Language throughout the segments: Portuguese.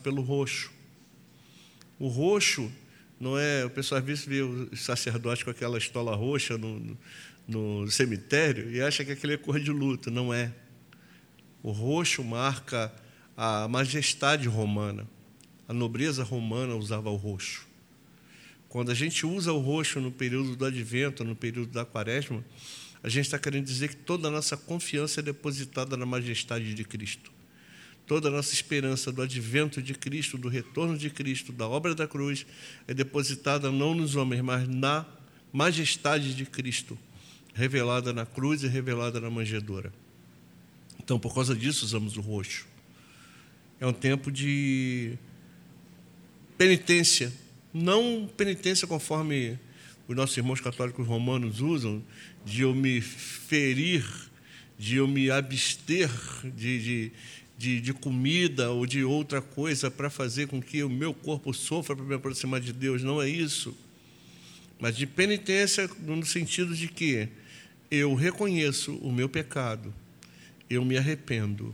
pelo roxo. O roxo não é. O pessoal às vezes vê os sacerdotes com aquela estola roxa no, no, no cemitério e acha que aquele é cor de luto. Não é. O roxo marca a majestade romana. A nobreza romana usava o roxo. Quando a gente usa o roxo no período do advento, no período da quaresma, a gente está querendo dizer que toda a nossa confiança é depositada na majestade de Cristo. Toda a nossa esperança do advento de Cristo, do retorno de Cristo, da obra da cruz, é depositada não nos homens, mas na majestade de Cristo, revelada na cruz e revelada na manjedoura. Então, por causa disso, usamos o roxo. É um tempo de penitência, não penitência conforme os nossos irmãos católicos romanos usam, de eu me ferir, de eu me abster de, de, de, de comida ou de outra coisa para fazer com que o meu corpo sofra para me aproximar de Deus. Não é isso. Mas de penitência no sentido de que eu reconheço o meu pecado, eu me arrependo,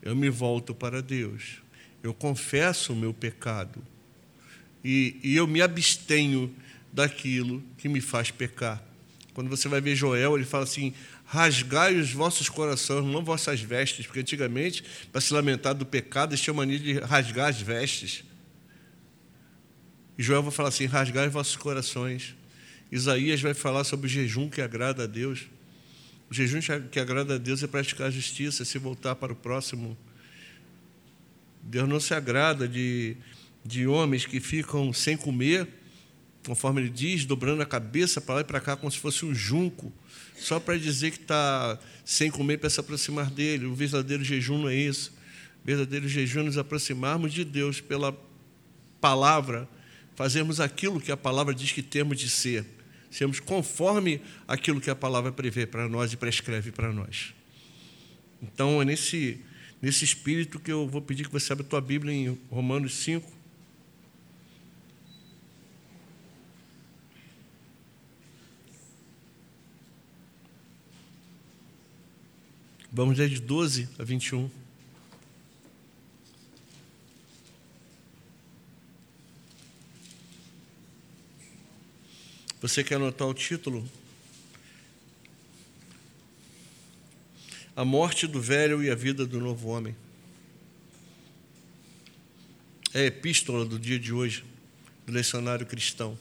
eu me volto para Deus, eu confesso o meu pecado e, e eu me abstenho daquilo que me faz pecar. Quando você vai ver Joel, ele fala assim: rasgai os vossos corações, não vossas vestes, porque antigamente, para se lamentar do pecado, eles tinham mania de rasgar as vestes. E Joel vai falar assim: rasgai os vossos corações. Isaías vai falar sobre o jejum que agrada a Deus. O jejum que agrada a Deus é praticar a justiça, se voltar para o próximo. Deus não se agrada de, de homens que ficam sem comer conforme ele diz, dobrando a cabeça para lá e para cá, como se fosse um junco, só para dizer que está sem comer para se aproximar dele. O verdadeiro jejum não é isso. O verdadeiro jejum é nos aproximarmos de Deus pela palavra, fazermos aquilo que a palavra diz que temos de ser, sermos conforme aquilo que a palavra prevê para nós e prescreve para nós. Então, é nesse, nesse espírito que eu vou pedir que você abra a tua Bíblia em Romanos 5, Vamos ler de 12 a 21. Você quer anotar o título? A morte do velho e a vida do novo homem. É a epístola do dia de hoje, do lecionário cristão.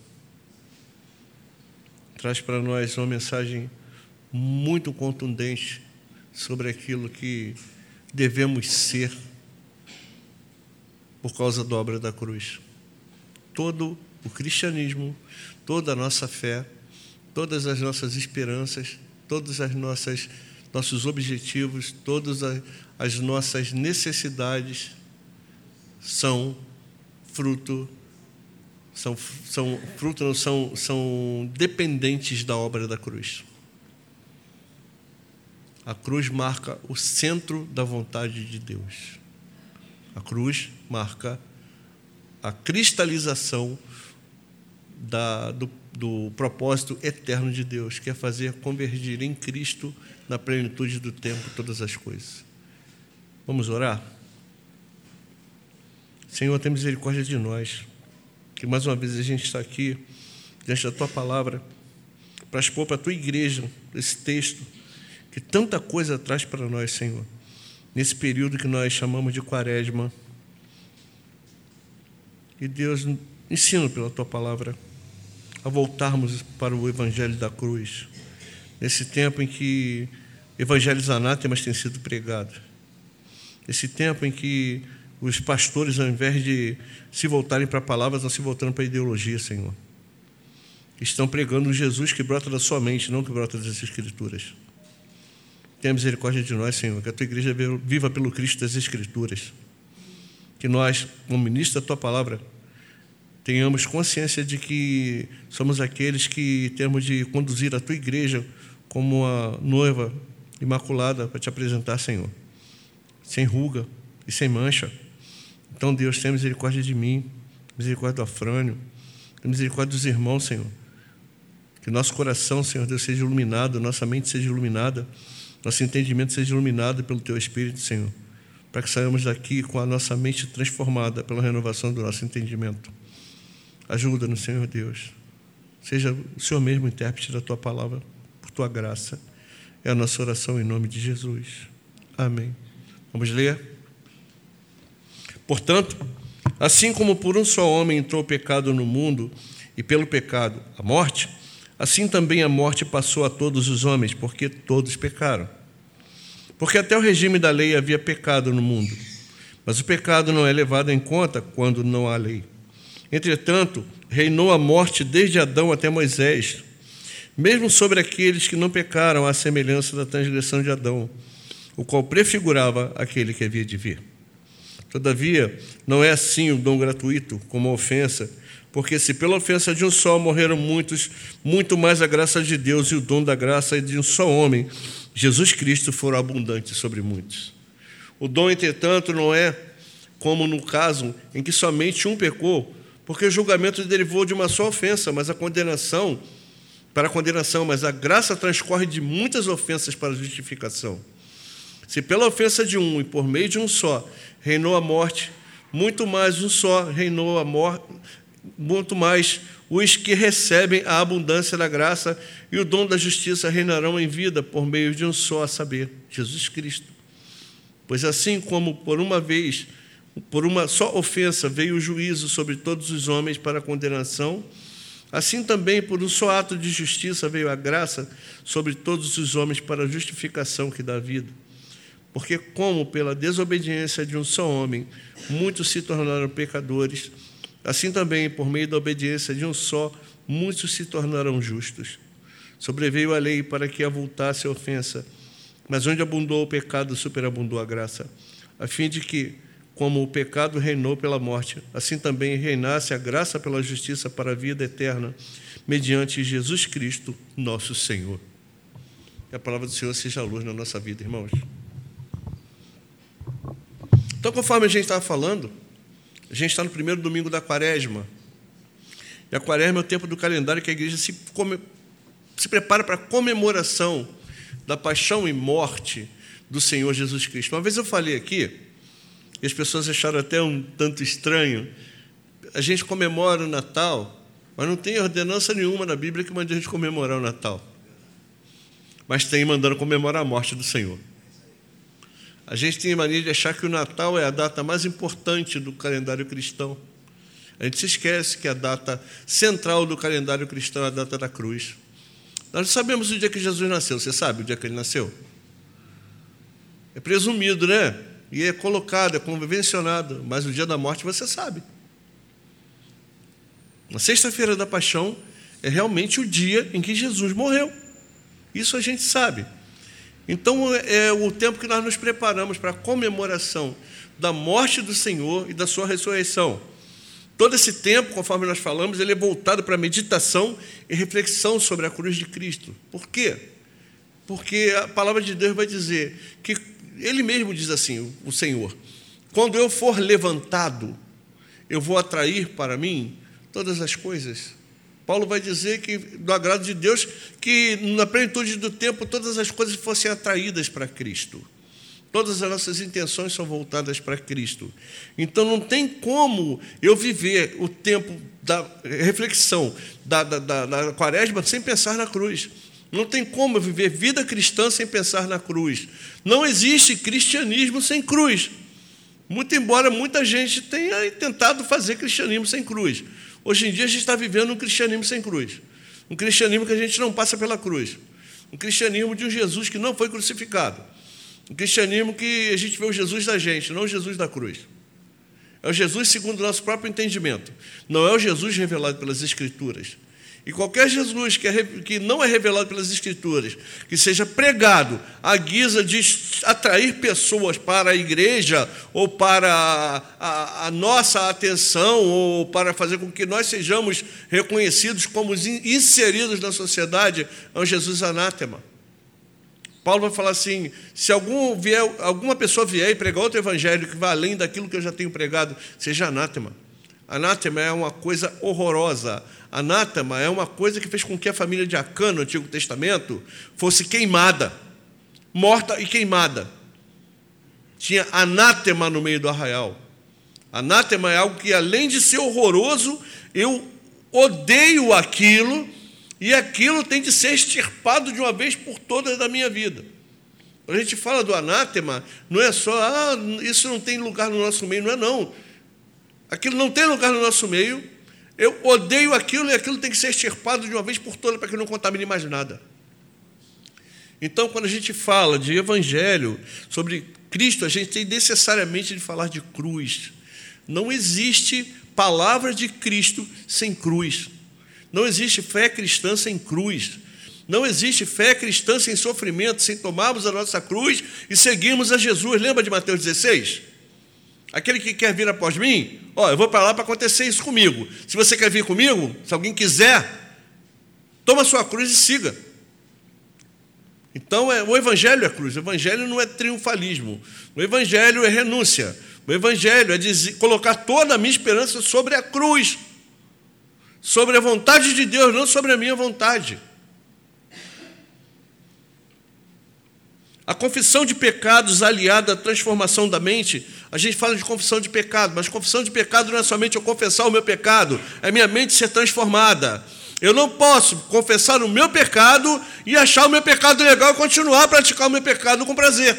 Traz para nós uma mensagem muito contundente sobre aquilo que devemos ser por causa da obra da cruz. Todo o cristianismo, toda a nossa fé, todas as nossas esperanças, todos as nossas nossos objetivos, todas as nossas necessidades são fruto são, são fruto não são, são dependentes da obra da cruz. A cruz marca o centro da vontade de Deus. A cruz marca a cristalização da, do, do propósito eterno de Deus, que é fazer convergir em Cristo, na plenitude do tempo, todas as coisas. Vamos orar? Senhor, tem misericórdia de nós, que mais uma vez a gente está aqui, diante da tua palavra, para expor para a tua igreja esse texto que tanta coisa traz para nós, Senhor, nesse período que nós chamamos de quaresma. E Deus, ensina pela tua palavra a voltarmos para o Evangelho da cruz, nesse tempo em que evangelhos anátemas têm sido pregados, nesse tempo em que os pastores, ao invés de se voltarem para palavras, estão se voltando para a ideologia, Senhor. Estão pregando Jesus que brota da sua mente, não que brota das Escrituras. Tenha misericórdia de nós, Senhor, que a tua igreja viva pelo Cristo das Escrituras. Que nós, como ministro da tua palavra, tenhamos consciência de que somos aqueles que temos de conduzir a tua igreja como a noiva imaculada para te apresentar, Senhor, sem ruga e sem mancha. Então, Deus, tenha misericórdia de mim, misericórdia do Afrânio, misericórdia dos irmãos, Senhor. Que nosso coração, Senhor Deus, seja iluminado, nossa mente seja iluminada nosso entendimento seja iluminado pelo Teu Espírito, Senhor, para que saiamos daqui com a nossa mente transformada pela renovação do nosso entendimento. Ajuda-nos, Senhor Deus. Seja o Senhor mesmo intérprete da tua palavra, por tua graça. É a nossa oração em nome de Jesus. Amém. Vamos ler? Portanto, assim como por um só homem entrou o pecado no mundo, e pelo pecado a morte, assim também a morte passou a todos os homens, porque todos pecaram. Porque até o regime da lei havia pecado no mundo, mas o pecado não é levado em conta quando não há lei. Entretanto, reinou a morte desde Adão até Moisés, mesmo sobre aqueles que não pecaram à semelhança da transgressão de Adão, o qual prefigurava aquele que havia de vir. Todavia, não é assim o dom gratuito, como a ofensa, porque se pela ofensa de um só morreram muitos, muito mais a graça de Deus e o dom da graça de um só homem, Jesus Cristo, foram abundantes sobre muitos. O dom, entretanto, não é como no caso em que somente um pecou, porque o julgamento derivou de uma só ofensa, mas a condenação para a condenação, mas a graça transcorre de muitas ofensas para a justificação. Se pela ofensa de um e por meio de um só reinou a morte, muito mais um só reinou a morte, muito mais os que recebem a abundância da graça e o dom da justiça reinarão em vida por meio de um só, a saber, Jesus Cristo. Pois assim como por uma vez por uma só ofensa veio o juízo sobre todos os homens para condenação, assim também por um só ato de justiça veio a graça sobre todos os homens para a justificação que dá vida. Porque, como pela desobediência de um só homem muitos se tornaram pecadores, assim também por meio da obediência de um só muitos se tornaram justos. Sobreveio a lei para que avultasse a ofensa, mas onde abundou o pecado, superabundou a graça, a fim de que como o pecado reinou pela morte, assim também reinasse a graça pela justiça para a vida eterna, mediante Jesus Cristo, nosso Senhor. Que a palavra do Senhor seja a luz na nossa vida, irmãos. Então, conforme a gente estava falando, a gente está no primeiro domingo da quaresma. E a quaresma é o tempo do calendário que a igreja se, come, se prepara para a comemoração da paixão e morte do Senhor Jesus Cristo. Uma vez eu falei aqui e as pessoas acharam até um tanto estranho. A gente comemora o Natal, mas não tem ordenança nenhuma na Bíblia que mande a gente comemorar o Natal. Mas tem mandando comemorar a morte do Senhor. A gente tem mania de achar que o Natal é a data mais importante do calendário cristão. A gente se esquece que a data central do calendário cristão é a data da cruz. Nós sabemos o dia que Jesus nasceu. Você sabe o dia que ele nasceu? É presumido, né? e é colocado, é convencionado, mas o dia da morte você sabe. Na sexta-feira da paixão é realmente o dia em que Jesus morreu. Isso a gente sabe. Então é o tempo que nós nos preparamos para a comemoração da morte do Senhor e da sua ressurreição. Todo esse tempo, conforme nós falamos, ele é voltado para meditação e reflexão sobre a cruz de Cristo. Por quê? Porque a palavra de Deus vai dizer que ele mesmo diz assim, o Senhor: quando eu for levantado, eu vou atrair para mim todas as coisas. Paulo vai dizer que, do agrado de Deus, que na plenitude do tempo todas as coisas fossem atraídas para Cristo. Todas as nossas intenções são voltadas para Cristo. Então não tem como eu viver o tempo da reflexão da, da, da, da quaresma sem pensar na cruz. Não tem como viver vida cristã sem pensar na cruz. Não existe cristianismo sem cruz. Muito embora muita gente tenha tentado fazer cristianismo sem cruz. Hoje em dia a gente está vivendo um cristianismo sem cruz. Um cristianismo que a gente não passa pela cruz. Um cristianismo de um Jesus que não foi crucificado. Um cristianismo que a gente vê o Jesus da gente, não o Jesus da cruz. É o Jesus segundo o nosso próprio entendimento. Não é o Jesus revelado pelas Escrituras. E qualquer Jesus que, é, que não é revelado pelas Escrituras, que seja pregado à guisa de atrair pessoas para a igreja, ou para a, a, nossa atenção, ou para fazer com que nós sejamos reconhecidos como inseridos na sociedade, é um Jesus anátema. Paulo vai falar assim: se algum vier, alguma pessoa vier e pregar outro evangelho que vá além daquilo que eu já tenho pregado, seja anátema. Anátema é uma coisa horrorosa. Anátema é uma coisa que fez com que a família de Acã, no Antigo Testamento, fosse queimada, morta e queimada. tinha anátema no meio do arraial. Anátema é algo que, além de ser horroroso, eu odeio aquilo e aquilo tem de ser extirpado de uma vez por todas da minha vida. Quando a gente fala do anátema, não é só, ah, isso não tem lugar no nosso meio, não é não. Aquilo não tem lugar no nosso meio, eu odeio aquilo e aquilo tem que ser extirpado de uma vez por todas para que não contamine mais nada. Então, quando a gente fala de evangelho, sobre Cristo, a gente tem necessariamente de falar de cruz. Não existe palavra de Cristo sem cruz. Não existe fé cristã sem cruz. Não existe fé cristã sem sofrimento, sem tomarmos a nossa cruz e seguirmos a Jesus. Lembra de Mateus 16? Aquele que quer vir após mim, ó, eu vou para lá para acontecer isso comigo. Se você quer vir comigo, se alguém quiser, toma sua cruz e siga. Então, é, o Evangelho é cruz, o Evangelho não é triunfalismo, o Evangelho é renúncia, o Evangelho é dizer, colocar toda a minha esperança sobre a cruz, sobre a vontade de Deus, não sobre a minha vontade. A confissão de pecados aliada à transformação da mente, a gente fala de confissão de pecado, mas confissão de pecado não é somente eu confessar o meu pecado, é minha mente ser transformada. Eu não posso confessar o meu pecado e achar o meu pecado legal e continuar a praticar o meu pecado com prazer.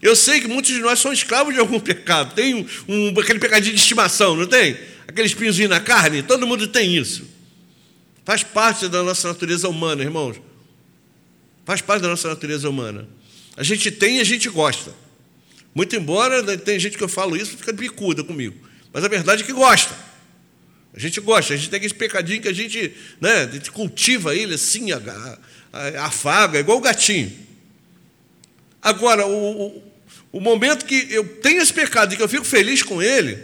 Eu sei que muitos de nós são escravos de algum pecado. Tem um, um, aquele pecadinho de estimação, não tem? Aquele espinhozinho na carne, todo mundo tem isso. Faz parte da nossa natureza humana, irmãos. Faz parte da nossa natureza humana. A gente tem e a gente gosta. Muito embora né, tem gente que eu falo isso fica bicuda comigo. Mas a verdade é que gosta. A gente gosta, a gente tem aquele pecadinho que a gente, né, a gente cultiva ele assim, afaga, igual o gatinho. Agora, o, o, o momento que eu tenho esse pecado e que eu fico feliz com ele,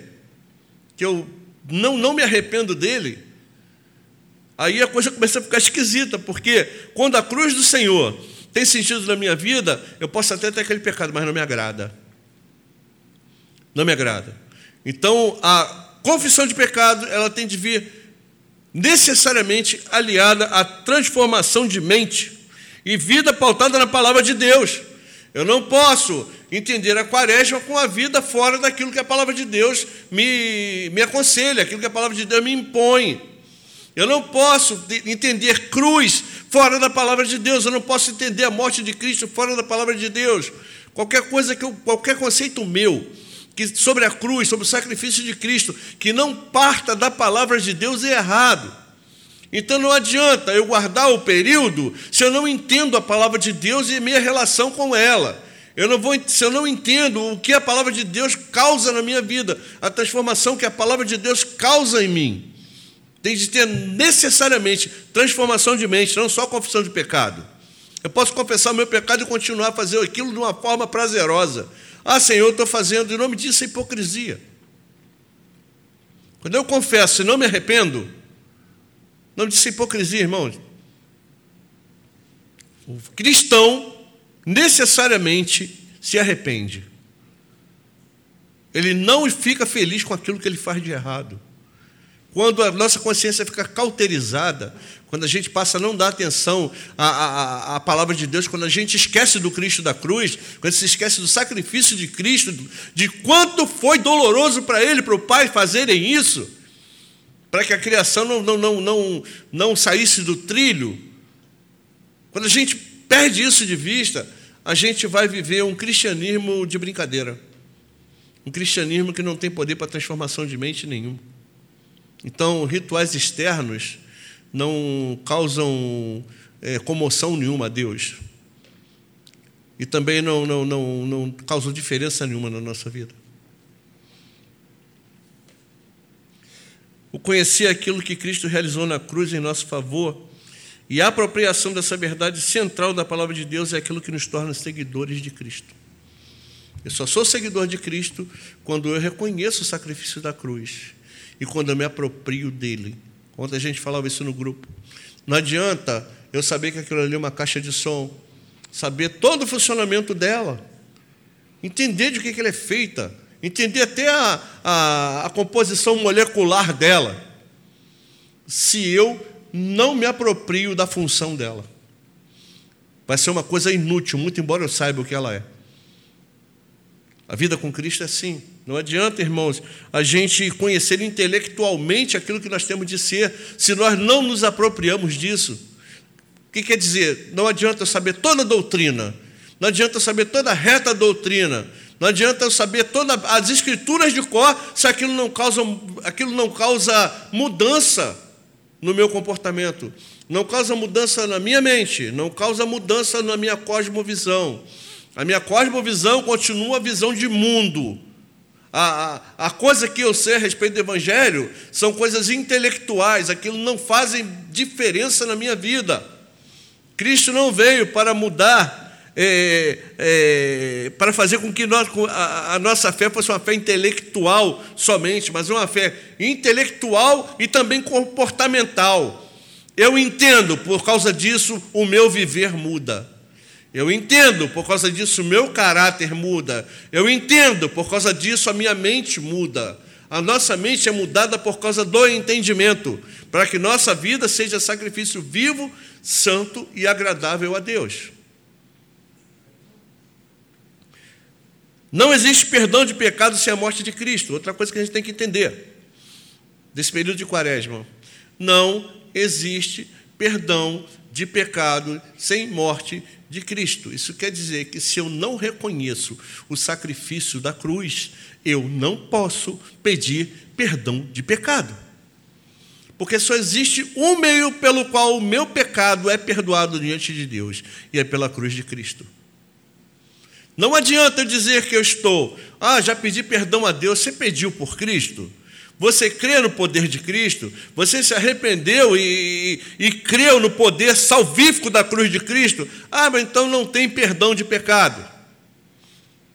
que eu não, não me arrependo dele, aí a coisa começa a ficar esquisita, porque quando a cruz do Senhor tem sentido na minha vida, eu posso até ter aquele pecado, mas não me agrada. Não me agrada. Então, a confissão de pecado, ela tem de vir necessariamente aliada à transformação de mente e vida pautada na palavra de Deus. Eu não posso entender a quaresma com a vida fora daquilo que a palavra de Deus me, me aconselha, aquilo que a palavra de Deus me impõe. Eu não posso entender cruz fora da palavra de Deus, eu não posso entender a morte de Cristo fora da palavra de Deus. Qualquer coisa que eu, qualquer conceito meu que sobre a cruz, sobre o sacrifício de Cristo, que não parta da palavra de Deus é errado. Então não adianta eu guardar o período se eu não entendo a palavra de Deus e minha relação com ela. Eu não vou, se eu não entendo o que a palavra de Deus causa na minha vida, a transformação que a palavra de Deus causa em mim. Tem de ter necessariamente transformação de mente, não só confissão de pecado. Eu posso confessar o meu pecado e continuar a fazer aquilo de uma forma prazerosa. Ah, Senhor, eu estou fazendo, em nome disso, é hipocrisia. Quando eu confesso e não me arrependo, não disse hipocrisia, irmão. O cristão necessariamente se arrepende. Ele não fica feliz com aquilo que ele faz de errado. Quando a nossa consciência fica cauterizada, quando a gente passa a não dar atenção à, à, à, palavra de Deus, quando a gente esquece do Cristo da cruz, quando se esquece do sacrifício de Cristo, de quanto foi doloroso para Ele, para o Pai fazerem isso, para que a criação não, não, não, não, não saísse do trilho, quando a gente perde isso de vista, a gente vai viver um cristianismo de brincadeira. Um cristianismo que não tem poder para transformação de mente nenhum. Então, rituais externos não causam é, comoção nenhuma a Deus. E também não, não, não, não causam diferença nenhuma na nossa vida. O conhecer aquilo que Cristo realizou na cruz em nosso favor e a apropriação dessa verdade central da palavra de Deus é aquilo que nos torna seguidores de Cristo. Eu só sou seguidor de Cristo quando eu reconheço o sacrifício da cruz e quando eu me aproprio dele. Ontem a gente falava isso no grupo. Não adianta eu saber que aquilo ali é uma caixa de som, saber todo o funcionamento dela, entender de que, que ela é feita, entender até a, a, a composição molecular dela, se eu não me aproprio da função dela. Vai ser uma coisa inútil, muito embora eu saiba o que ela é. A vida com Cristo é assim. Não adianta, irmãos, a gente conhecer intelectualmente aquilo que nós temos de ser, se nós não nos apropriamos disso. O que quer dizer? Não adianta saber toda a doutrina, não adianta saber toda a reta doutrina, não adianta eu saber todas as escrituras de cor se aquilo não causa, aquilo não causa mudança no meu comportamento, não causa mudança na minha mente, não causa mudança na minha cosmovisão. A minha cosmovisão continua a visão de mundo. A, a, a, coisa que eu sei a respeito do Evangelho são coisas intelectuais, aquilo não fazem diferença na minha vida. Cristo não veio para mudar, é, é, para fazer com que nós, a, a nossa fé fosse uma fé intelectual somente, mas uma fé intelectual e também comportamental. Eu entendo, por causa disso, o meu viver muda. Eu entendo, por causa disso, o meu caráter muda. Eu entendo, por causa disso, a minha mente muda. A nossa mente é mudada por causa do entendimento, para que nossa vida seja sacrifício vivo, santo e agradável a Deus. Não existe perdão de pecado sem a morte de Cristo. Outra coisa que a gente tem que entender desse período de quaresma. Não existe perdão de pecado sem morte de Cristo. Isso quer dizer que se eu não reconheço o sacrifício da cruz, eu não posso pedir perdão de pecado. Porque só existe um meio pelo qual o meu pecado é perdoado diante de Deus, e é pela cruz de Cristo. Não adianta eu dizer que eu estou, ah, já pedi perdão a Deus, você pediu por Cristo? Você crê no poder de Cristo? Você se arrependeu e, e, e creu no poder salvífico da cruz de Cristo? Ah, mas então não tem perdão de pecado.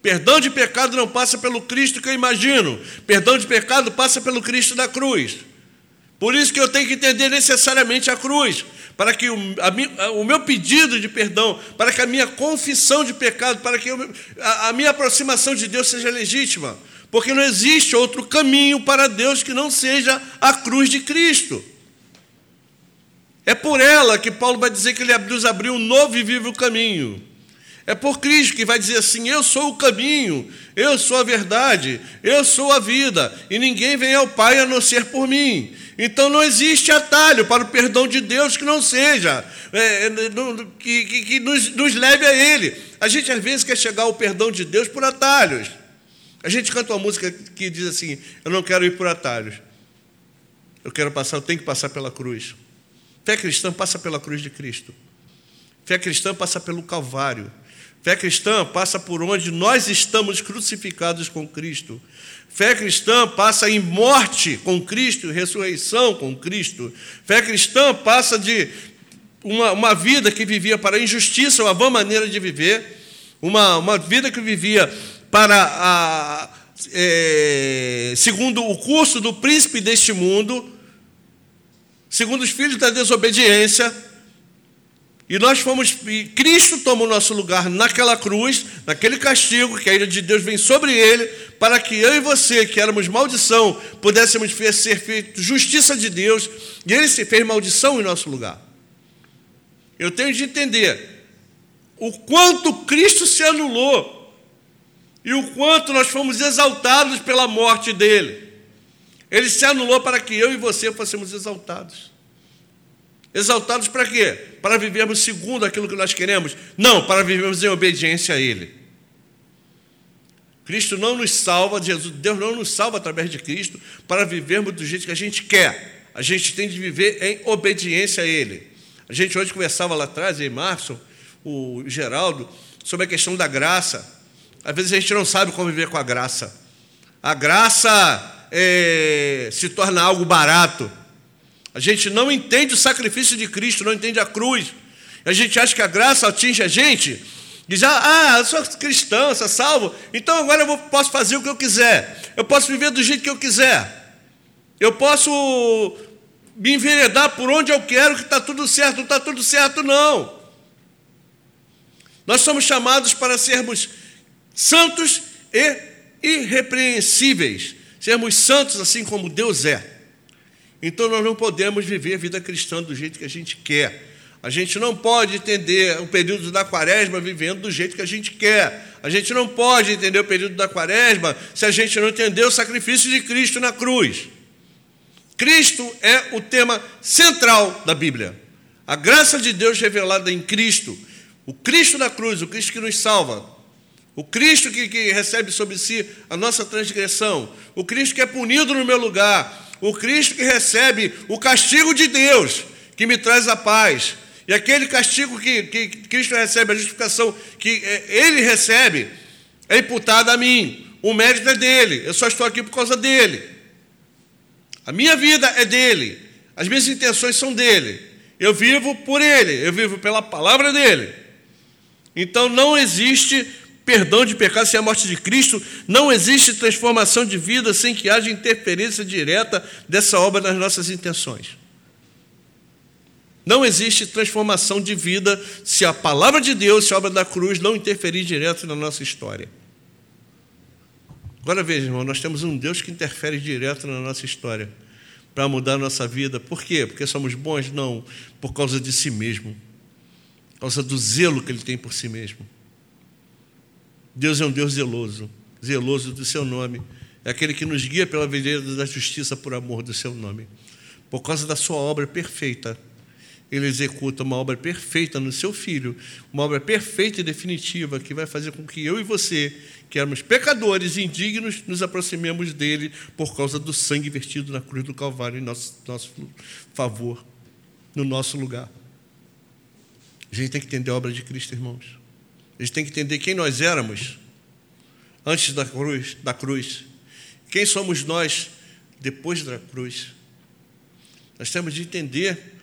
Perdão de pecado não passa pelo Cristo que eu imagino. Perdão de pecado passa pelo Cristo da cruz. Por isso que eu tenho que entender necessariamente a cruz, para que o, a, o meu pedido de perdão, para que a minha confissão de pecado, para que eu, a, a minha aproximação de Deus seja legítima porque não existe outro caminho para Deus que não seja a cruz de Cristo. É por ela que Paulo vai dizer que ele nos abriu um novo e vivo caminho. É por Cristo que vai dizer assim: Eu sou o caminho, eu sou a verdade, eu sou a vida, e ninguém vem ao Pai a não ser por mim. Então não existe atalho para o perdão de Deus que não seja, é, que, que, que nos, nos leve a Ele. A gente às vezes quer chegar ao perdão de Deus por atalhos. A gente canta uma música que diz assim: Eu não quero ir por atalhos. Eu quero passar, eu tenho que passar pela cruz. Fé cristã passa pela cruz de Cristo. Fé cristã passa pelo Calvário. Fé cristã passa por onde nós estamos crucificados com Cristo. Fé cristã passa em morte com Cristo, ressurreição com Cristo. Fé cristã passa de uma, uma vida que vivia para a injustiça, uma vã maneira de viver, uma, uma vida que vivia para a, é, segundo o curso do príncipe deste mundo, segundo os filhos da desobediência, e nós fomos, e Cristo toma o nosso lugar naquela cruz, naquele castigo, que a ira de Deus vem sobre ele, para que eu e você, que éramos maldição, pudéssemos ser feito justiça de Deus, e ele se fez maldição em nosso lugar. Eu tenho de entender o quanto Cristo se anulou e o quanto nós fomos exaltados pela morte dele. Ele se anulou para que eu e você fossemos exaltados. Exaltados para quê? Para vivermos segundo aquilo que nós queremos? Não, para vivermos em obediência a Ele. Cristo não nos salva, Jesus, Deus não nos salva através de Cristo para vivermos do jeito que a gente quer. A gente tem de viver em obediência a Ele. A gente hoje conversava lá atrás, em Março, o Geraldo, sobre a questão da graça. Às vezes a gente não sabe conviver com a graça. A graça é, se torna algo barato. A gente não entende o sacrifício de Cristo, não entende a cruz. A gente acha que a graça atinge a gente. Diz, ah, ah eu sou cristão, sou salvo, então agora eu posso fazer o que eu quiser. Eu posso viver do jeito que eu quiser. Eu posso me enveredar por onde eu quero, que está tudo certo. Não está tudo certo, não. Nós somos chamados para sermos santos e irrepreensíveis. Sermos santos assim como Deus é. Então nós não podemos viver a vida cristã do jeito que a gente quer. A gente não pode entender o período da quaresma vivendo do jeito que a gente quer. A gente não pode entender o período da quaresma se a gente não entender o sacrifício de Cristo na cruz. Cristo é o tema central da Bíblia. A graça de Deus revelada em Cristo. O Cristo da cruz, o Cristo que nos salva. O Cristo que, que recebe sobre si a nossa transgressão. O Cristo que é punido no meu lugar. O Cristo que recebe o castigo de Deus, que me traz a paz. E aquele castigo que, que Cristo recebe, a justificação que é, ele recebe, é imputado a mim. O mérito é dele. Eu só estou aqui por causa dele. A minha vida é dele, as minhas intenções são dele. Eu vivo por ele, eu vivo pela palavra dele. Então não existe perdão de pecado sem a morte de Cristo, não existe transformação de vida sem que haja interferência direta dessa obra nas nossas intenções. Não existe transformação de vida se a palavra de Deus, se a obra da cruz não interferir direto na nossa história. Agora veja, irmão, nós temos um Deus que interfere direto na nossa história para mudar a nossa vida. Por quê? Porque somos bons? Não, por causa de si mesmo, por causa do zelo que ele tem por si mesmo. Deus é um Deus zeloso, zeloso do seu nome. É aquele que nos guia pela vereda da justiça por amor do seu nome. Por causa da sua obra perfeita, ele executa uma obra perfeita no seu filho, uma obra perfeita e definitiva que vai fazer com que eu e você que éramos pecadores indignos, nos aproximemos dele por causa do sangue vertido na cruz do Calvário em nosso, nosso favor, no nosso lugar. A gente tem que entender a obra de Cristo, irmãos. A gente tem que entender quem nós éramos antes da cruz, da cruz. Quem somos nós depois da cruz. Nós temos de entender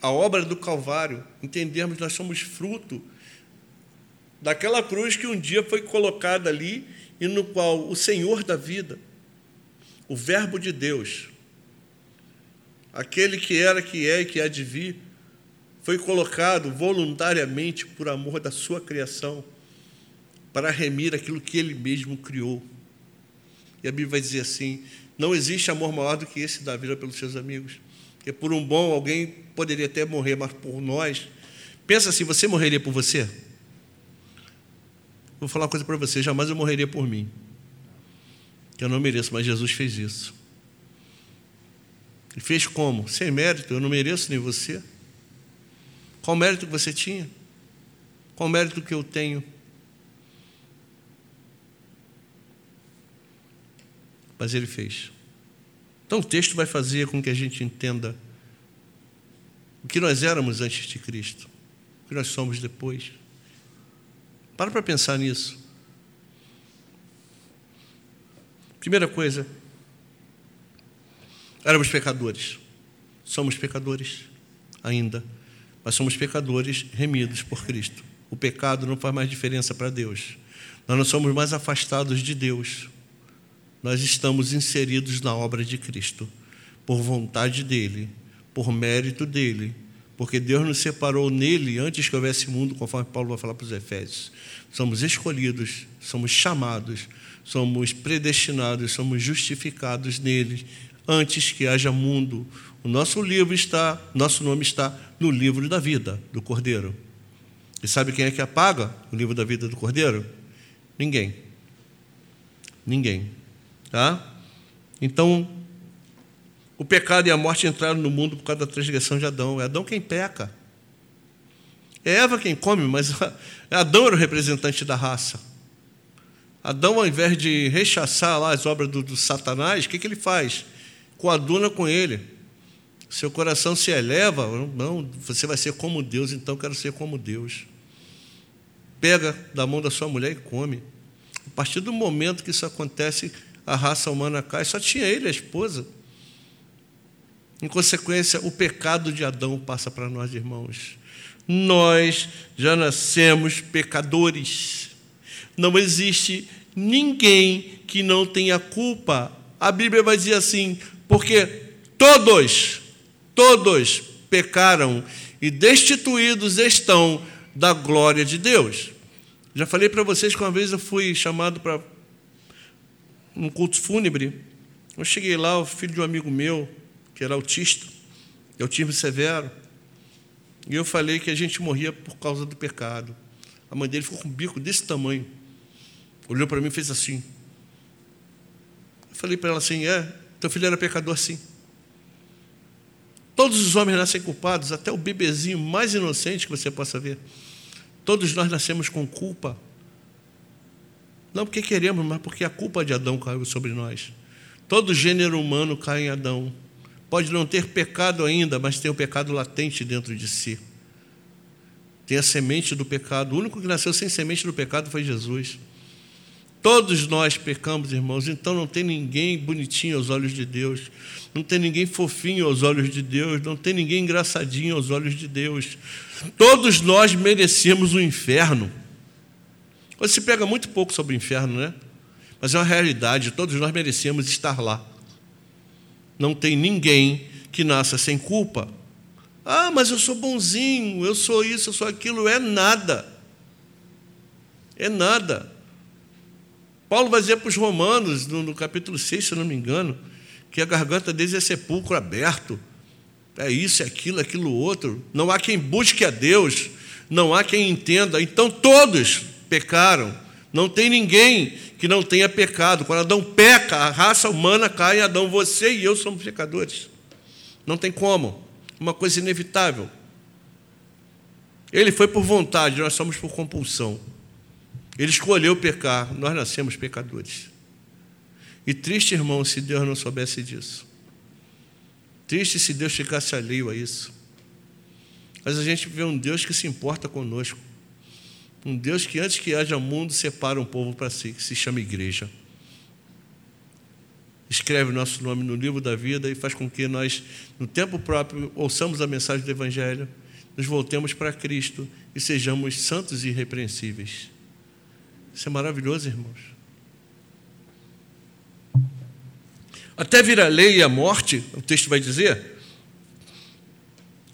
a obra do Calvário, entendermos que nós somos fruto daquela cruz que um dia foi colocada ali e no qual o Senhor da vida, o Verbo de Deus, aquele que era, que é e que há de vir, foi colocado voluntariamente por amor da sua criação para remir aquilo que ele mesmo criou. E a Bíblia vai dizer assim: não existe amor maior do que esse da vida pelos seus amigos. Porque por um bom alguém poderia até morrer, mas por nós. Pensa assim: você morreria por você? Vou falar uma coisa para você: jamais eu morreria por mim. Que eu não mereço, mas Jesus fez isso. E fez como? Sem mérito, eu não mereço nem você. Qual mérito que você tinha? Qual mérito que eu tenho? Mas ele fez. Então o texto vai fazer com que a gente entenda o que nós éramos antes de Cristo, o que nós somos depois. Para para pensar nisso. Primeira coisa, éramos pecadores. Somos pecadores ainda, mas somos pecadores remidos por Cristo. O pecado não faz mais diferença para Deus. Nós não somos mais afastados de Deus. Nós estamos inseridos na obra de Cristo, por vontade dele, por mérito dele, porque Deus nos separou nele antes que houvesse mundo, conforme Paulo vai falar para os Efésios. Somos escolhidos, somos chamados, somos predestinados, somos justificados nele antes que haja mundo. O nosso livro está, nosso nome está no livro da vida do Cordeiro. E sabe quem é que apaga o livro da vida do Cordeiro? Ninguém. Ninguém. Tá? Então, o pecado e a morte entraram no mundo por causa da transgressão de Adão. É Adão quem peca. É Eva quem come, mas Adão era o representante da raça. Adão, ao invés de rechaçar lá as obras do, do Satanás, o que, que ele faz? Coaduna com ele. Seu coração se eleva, não, você vai ser como Deus, então quero ser como Deus. Pega da mão da sua mulher e come. A partir do momento que isso acontece, a raça humana cai. Só tinha ele, a esposa. Em consequência, o pecado de Adão passa para nós, irmãos. Nós já nascemos pecadores. Não existe ninguém que não tenha culpa. A Bíblia vai dizer assim: porque todos, todos pecaram e destituídos estão da glória de Deus. Já falei para vocês que uma vez eu fui chamado para um culto fúnebre. Eu cheguei lá, o filho de um amigo meu, que era autista, autismo severo. E eu falei que a gente morria por causa do pecado. A mãe dele ficou com um bico desse tamanho. Olhou para mim e fez assim. Eu falei para ela assim: é, teu filho era pecador sim. Todos os homens nascem culpados, até o bebezinho mais inocente que você possa ver. Todos nós nascemos com culpa. Não porque queremos, mas porque a culpa de Adão caiu sobre nós. Todo gênero humano cai em Adão. Pode não ter pecado ainda, mas tem o pecado latente dentro de si. Tem a semente do pecado. O único que nasceu sem semente do pecado foi Jesus. Todos nós pecamos, irmãos, então não tem ninguém bonitinho aos olhos de Deus, não tem ninguém fofinho aos olhos de Deus, não tem ninguém engraçadinho aos olhos de Deus. Todos nós merecemos o inferno. Você se pega muito pouco sobre o inferno, né? Mas é uma realidade, todos nós merecemos estar lá. Não tem ninguém que nasça sem culpa. Ah, mas eu sou bonzinho, eu sou isso, eu sou aquilo. É nada. É nada. Paulo vai dizer para os romanos, no, no, capítulo 6, se não me engano, que a garganta deles é sepulcro aberto. É isso, é aquilo, é aquilo outro. Não há quem busque a Deus, não há quem entenda. Então todos pecaram. Não tem ninguém que não tenha pecado. Quando Adão peca, a raça humana cai em Adão. Você e eu somos pecadores. Não tem como. Uma coisa inevitável. Ele foi por vontade, nós somos por compulsão. Ele escolheu pecar, nós nascemos pecadores. E triste, irmão, se Deus não soubesse disso. Triste se Deus ficasse alheio a isso. Mas a gente vê um Deus que se importa conosco. Um Deus que, antes que haja mundo, separa um povo para si, que se chama igreja. Escreve o nosso nome no livro da vida e faz com que nós, no tempo próprio, ouçamos a mensagem do Evangelho, nos voltemos para Cristo e sejamos santos e irrepreensíveis. Isso é maravilhoso, irmãos. Até vir a lei e a morte, o texto vai dizer,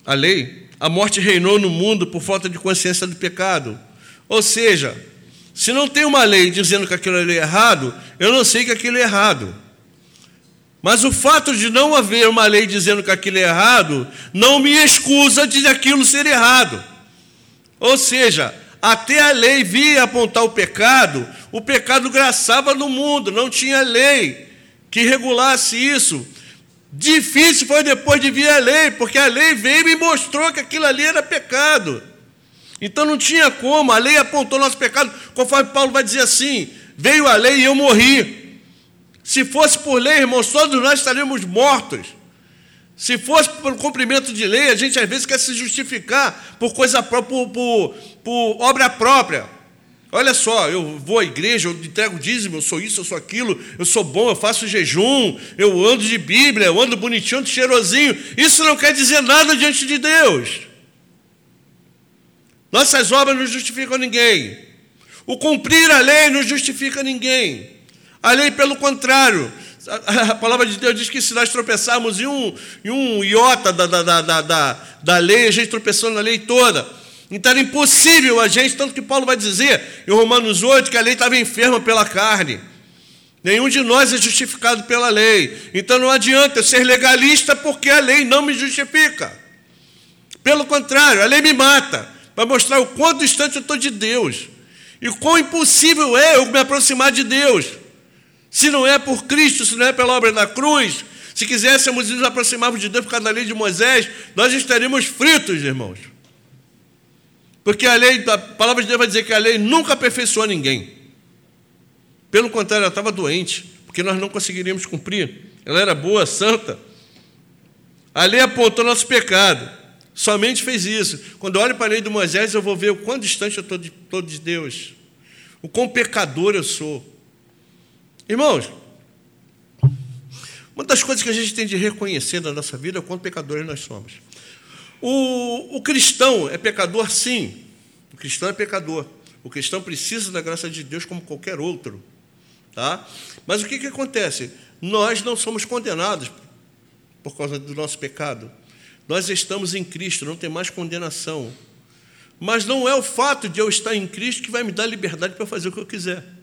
a lei, a morte reinou no mundo por falta de consciência do pecado. Ou seja, se não tem uma lei dizendo que aquilo é errado, eu não sei que aquilo é errado. Mas o fato de não haver uma lei dizendo que aquilo é errado, não me excusa de aquilo ser errado. Ou seja, até a lei via apontar o pecado, o pecado graçava no mundo, não tinha lei que regulasse isso. Difícil foi depois de vir a lei, porque a lei veio e mostrou que aquilo ali era pecado. Então não tinha como, a lei apontou nosso pecado, conforme Paulo vai dizer assim: veio a lei e eu morri. Se fosse por lei, irmãos, todos nós estaríamos mortos. Se fosse por cumprimento de lei, a gente às vezes quer se justificar por coisa própria, por, por, por obra própria. Olha só, eu vou à igreja, eu entrego dízimo, eu sou isso, eu sou aquilo, eu sou bom, eu faço jejum, eu ando de Bíblia, eu ando bonitinho, ando cheirosinho. Isso não quer dizer nada diante de Deus. Nossas obras não justificam ninguém. O cumprir a lei não justifica ninguém. A lei, pelo contrário, a palavra de Deus diz que se nós tropeçarmos em um, em um iota da, da, da, da, da lei, a gente tropeçou na lei toda. Então era impossível a gente, tanto que Paulo vai dizer em Romanos 8 que a lei estava enferma pela carne. Nenhum de nós é justificado pela lei. Então não adianta eu ser legalista porque a lei não me justifica. Pelo contrário, a lei me mata para mostrar o quanto distante eu estou de Deus e quão impossível é eu me aproximar de Deus. Se não é por Cristo, se não é pela obra da cruz, se quiséssemos nos aproximarmos de Deus por causa da lei de Moisés, nós estaríamos fritos, irmãos. Porque a lei, a palavra de Deus vai dizer que a lei nunca aperfeiçoou ninguém. Pelo contrário, ela estava doente, porque nós não conseguiríamos cumprir. Ela era boa, santa. A lei apontou nosso pecado. Somente fez isso. Quando eu olho para a lei de Moisés, eu vou ver o quão distante eu estou de, de Deus. O quão pecador eu sou. Irmãos, uma das coisas que a gente tem de reconhecer na nossa vida é o quanto pecadores nós somos. O, o cristão é pecador, sim. O cristão é pecador. O cristão precisa da graça de Deus como qualquer outro. Tá? Mas o que, que acontece? Nós não somos condenados por causa do nosso pecado. Nós estamos em Cristo, não tem mais condenação. Mas não é o fato de eu estar em Cristo que vai me dar liberdade para fazer o que eu quiser.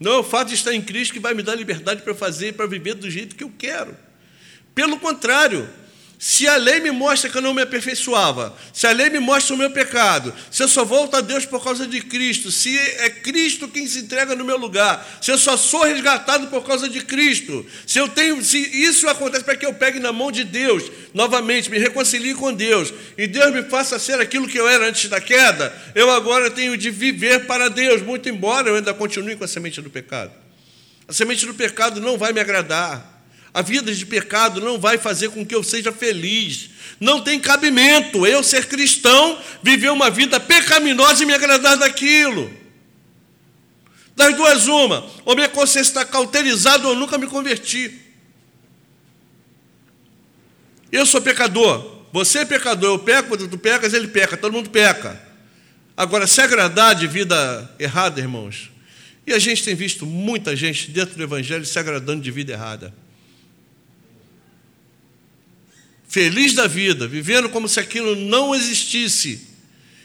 Não é o fato de estar em Cristo que vai me dar liberdade para fazer e para viver do jeito que eu quero. Pelo contrário, Se a lei me mostra que eu não me aperfeiçoava, se a lei me mostra o meu pecado, se eu só volto a Deus por causa de Cristo, se é Cristo quem se entrega no meu lugar, se eu só sou resgatado por causa de Cristo, se eu tenho, se isso acontece para que eu pegue na mão de Deus, novamente me reconcilie com Deus, e Deus me faça ser aquilo que eu era antes da queda, eu agora tenho de viver para Deus, muito embora eu ainda continue com a semente do pecado. A semente do pecado não vai me agradar. A vida de pecado não vai fazer com que eu seja feliz. Não tem cabimento eu ser cristão, viver uma vida pecaminosa e me agradar daquilo. Das duas, uma, ou minha consciência está cauterizada ou eu nunca me converti. Eu sou pecador, você é pecador, eu peco, tu pecas, ele peca, todo mundo peca. Agora, se agradar de vida errada, irmãos, e a gente tem visto muita gente dentro do Evangelho se agradando de vida errada. Feliz da vida, vivendo como se aquilo não existisse.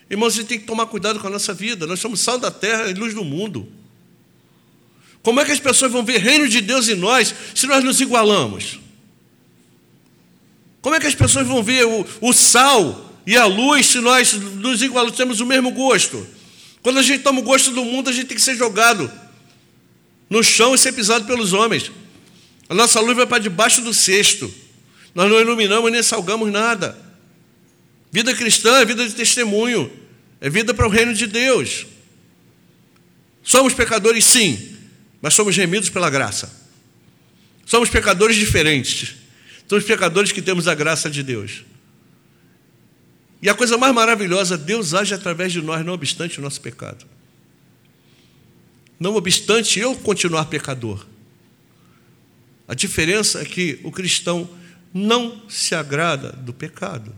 Irmãos, a gente tem que tomar cuidado com a nossa vida. Nós somos sal da terra e luz do mundo. Como é que as pessoas vão ver reino de Deus em nós se nós nos igualamos? Como é que as pessoas vão ver o, o sal e a luz se nós nos igualamos, temos o mesmo gosto? Quando a gente toma o gosto do mundo, a gente tem que ser jogado no chão e ser pisado pelos homens. A nossa luz vai para debaixo do cesto. Nós não iluminamos nem salgamos nada. Vida cristã é vida de testemunho, é vida para o reino de Deus. Somos pecadores, sim, mas somos remidos pela graça. Somos pecadores diferentes. Somos pecadores que temos a graça de Deus. E a coisa mais maravilhosa, Deus age através de nós, não obstante o nosso pecado. Não obstante eu continuar pecador. A diferença é que o cristão não se agrada do pecado.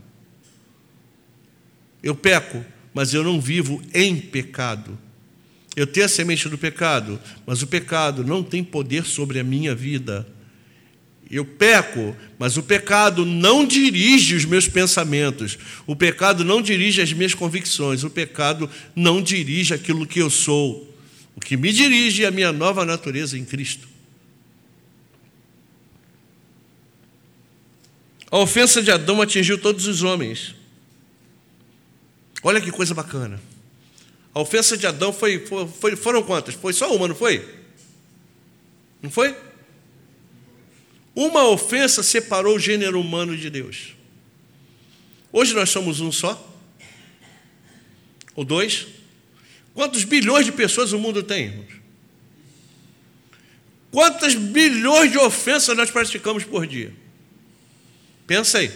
Eu peco, mas eu não vivo em pecado. Eu tenho a semente do pecado, mas o pecado não tem poder sobre a minha vida. Eu peco, mas o pecado não dirige os meus pensamentos, o pecado não dirige as minhas convicções, o pecado não dirige aquilo que eu sou. O que me dirige é a minha nova natureza em Cristo. A ofensa de Adão atingiu todos os homens. Olha que coisa bacana. A ofensa de Adão foi, foi, foram quantas? Foi só uma, não foi? Não foi? Uma ofensa separou o gênero humano de Deus. Hoje nós somos um só? Ou dois? Quantos bilhões de pessoas o mundo tem, irmãos? Quantas bilhões de ofensas nós praticamos por dia? Pensa aí.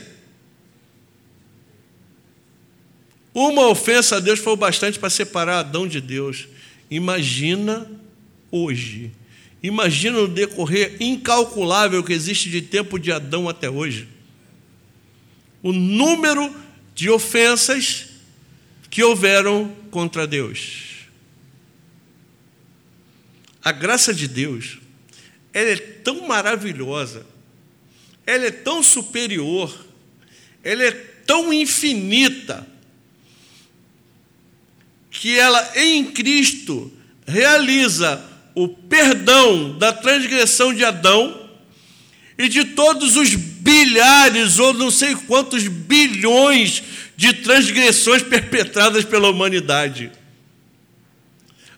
Uma ofensa a Deus foi o bastante para separar Adão de Deus. Imagina hoje. Imagina o decorrer incalculável que existe de tempo de Adão até hoje. O número de ofensas que houveram contra Deus. A graça de Deus, ela é tão maravilhosa ela é tão superior, ela é tão infinita, que ela em Cristo realiza o perdão da transgressão de Adão e de todos os bilhares ou não sei quantos bilhões de transgressões perpetradas pela humanidade.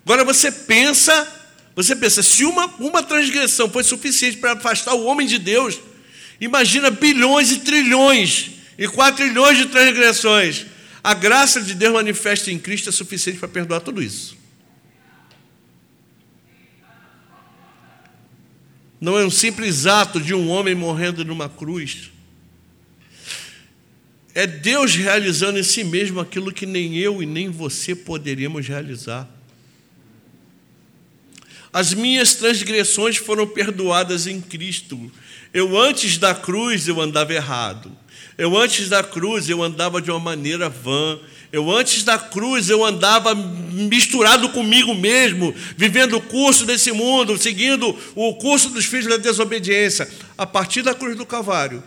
Agora você pensa, você pensa, se uma, uma transgressão foi suficiente para afastar o homem de Deus, Imagina bilhões e trilhões e quatrilhões de transgressões. A graça de Deus manifesta em Cristo é suficiente para perdoar tudo isso. Não é um simples ato de um homem morrendo numa cruz. É Deus realizando em si mesmo aquilo que nem eu e nem você poderíamos realizar. As minhas transgressões foram perdoadas em Cristo. Eu antes da cruz eu andava errado. Eu antes da cruz eu andava de uma maneira vã. Eu antes da cruz eu andava misturado comigo mesmo, vivendo o curso desse mundo, seguindo o curso dos filhos da desobediência. A partir da cruz do Calvário,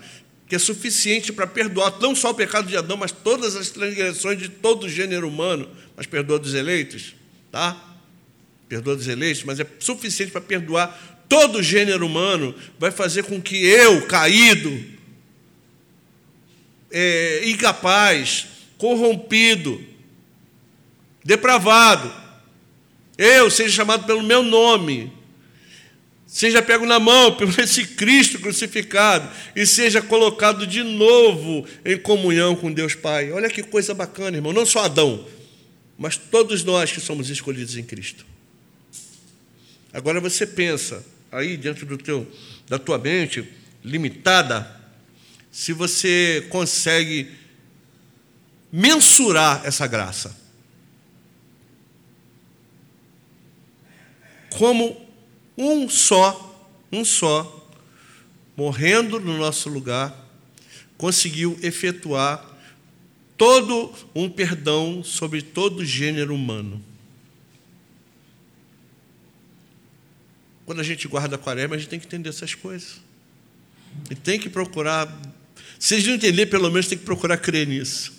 que é suficiente para perdoar não só o pecado de Adão, mas todas as transgressões de todo o gênero humano, mas perdoa dos eleitos, tá? Perdoa dos eleitos, mas é suficiente para perdoar todo gênero humano vai fazer com que eu, caído, é, incapaz, corrompido, depravado, eu seja chamado pelo meu nome, seja pego na mão por esse Cristo crucificado e seja colocado de novo em comunhão com Deus Pai. Olha que coisa bacana, irmão. Não só Adão, mas todos nós que somos escolhidos em Cristo. Agora você pensa aí dentro do teu, da tua mente limitada, se você consegue mensurar essa graça. Como um só, um só, morrendo no nosso lugar, conseguiu efetuar todo um perdão sobre todo o gênero humano. Quando a gente guarda a quaresma, a gente tem que entender essas coisas. E tem que procurar. Se não entender, pelo menos tem que procurar crer nisso.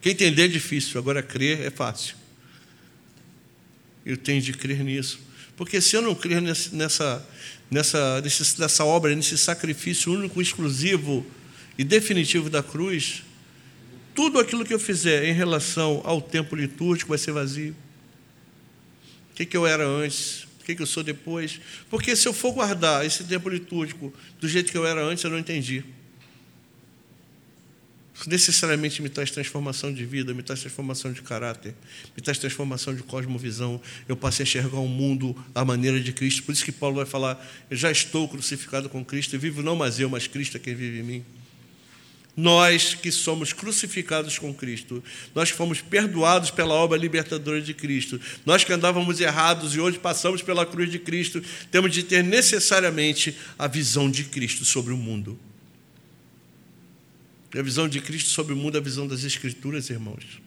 Quem entender é difícil, agora crer é fácil. Eu tenho de crer nisso. Porque se eu não crer nessa, nessa, nessa obra, nesse sacrifício único, exclusivo e definitivo da cruz, tudo aquilo que eu fizer em relação ao tempo litúrgico vai ser vazio. O que, que eu era antes? Que, que eu sou depois? Porque se eu for guardar esse tempo litúrgico do jeito que eu era antes, eu não entendi necessariamente me traz transformação de vida, me traz transformação de caráter, me traz transformação de cosmovisão. Eu passei a enxergar o mundo à maneira de Cristo. Por isso que Paulo vai falar: Eu já estou crucificado com Cristo e vivo não mais eu, mas Cristo é quem vive em mim. Nós que somos crucificados com Cristo, nós que fomos perdoados pela obra libertadora de Cristo, nós que andávamos errados e hoje passamos pela cruz de Cristo, temos de ter necessariamente a visão de Cristo sobre o mundo. A visão de Cristo sobre o mundo é a visão das Escrituras, irmãos.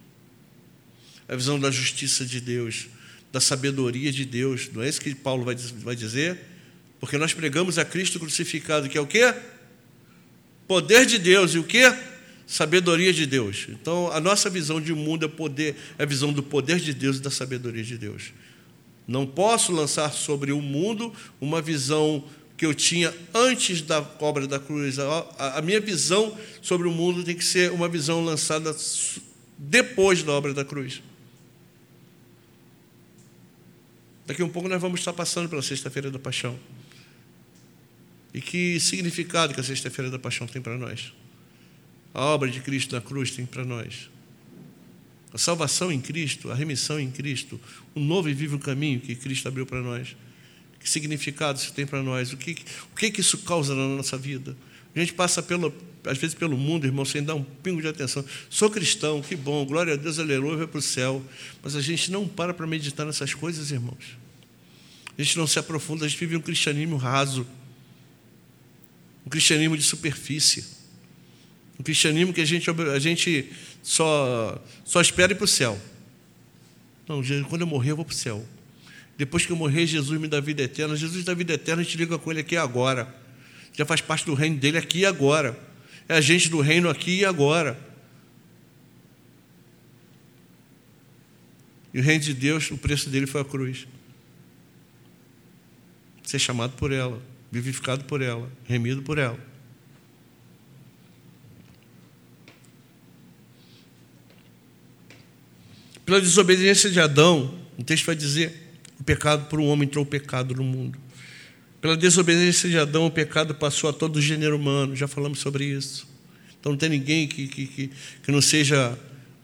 A visão da justiça de Deus, da sabedoria de Deus. Não é isso que Paulo vai dizer? Porque nós pregamos a Cristo crucificado, que é o quê? Poder de Deus. E o quê? Sabedoria de Deus. Então, a nossa visão de mundo é, poder, é a visão do poder de Deus e da sabedoria de Deus. Não posso lançar sobre o mundo uma visão que eu tinha antes da obra da cruz. A, minha visão sobre o mundo tem que ser uma visão lançada depois da obra da cruz. Daqui a um pouco nós vamos estar passando pela Sexta-feira da Paixão. E que significado que a Sexta-feira da Paixão tem para nós? A obra de Cristo na cruz tem para nós. A salvação em Cristo, a remissão em Cristo, o novo e vivo caminho que Cristo abriu para nós. Que significado isso tem para nós? O que, o que, que isso causa na nossa vida? A gente passa, pelo, às vezes, pelo mundo, irmão, sem dar um pingo de atenção. Sou cristão, que bom, glória a Deus, aleluia, vai para o céu. Mas a gente não para para meditar nessas coisas, irmãos. A gente não se aprofunda, a gente vive um cristianismo raso. Um cristianismo de superfície. Um cristianismo que a gente, a gente só, só espera ir para o céu. Não, quando eu morrer, eu vou para o céu. Depois que eu morrer, Jesus me dá vida eterna. Jesus dá vida eterna, a gente liga com ele aqui agora. Já faz parte do reino dele aqui e agora. É a gente do reino aqui e agora. E o reino de Deus, o preço dele foi a cruz. Ser chamado por ela, vivificado por ela, remido por ela. Pela desobediência de Adão, o texto vai dizer: o pecado, por um homem entrou o pecado no mundo. Pela desobediência de Adão, o pecado passou a todo o gênero humano. Já falamos sobre isso. Então não tem ninguém que, que, que, que não seja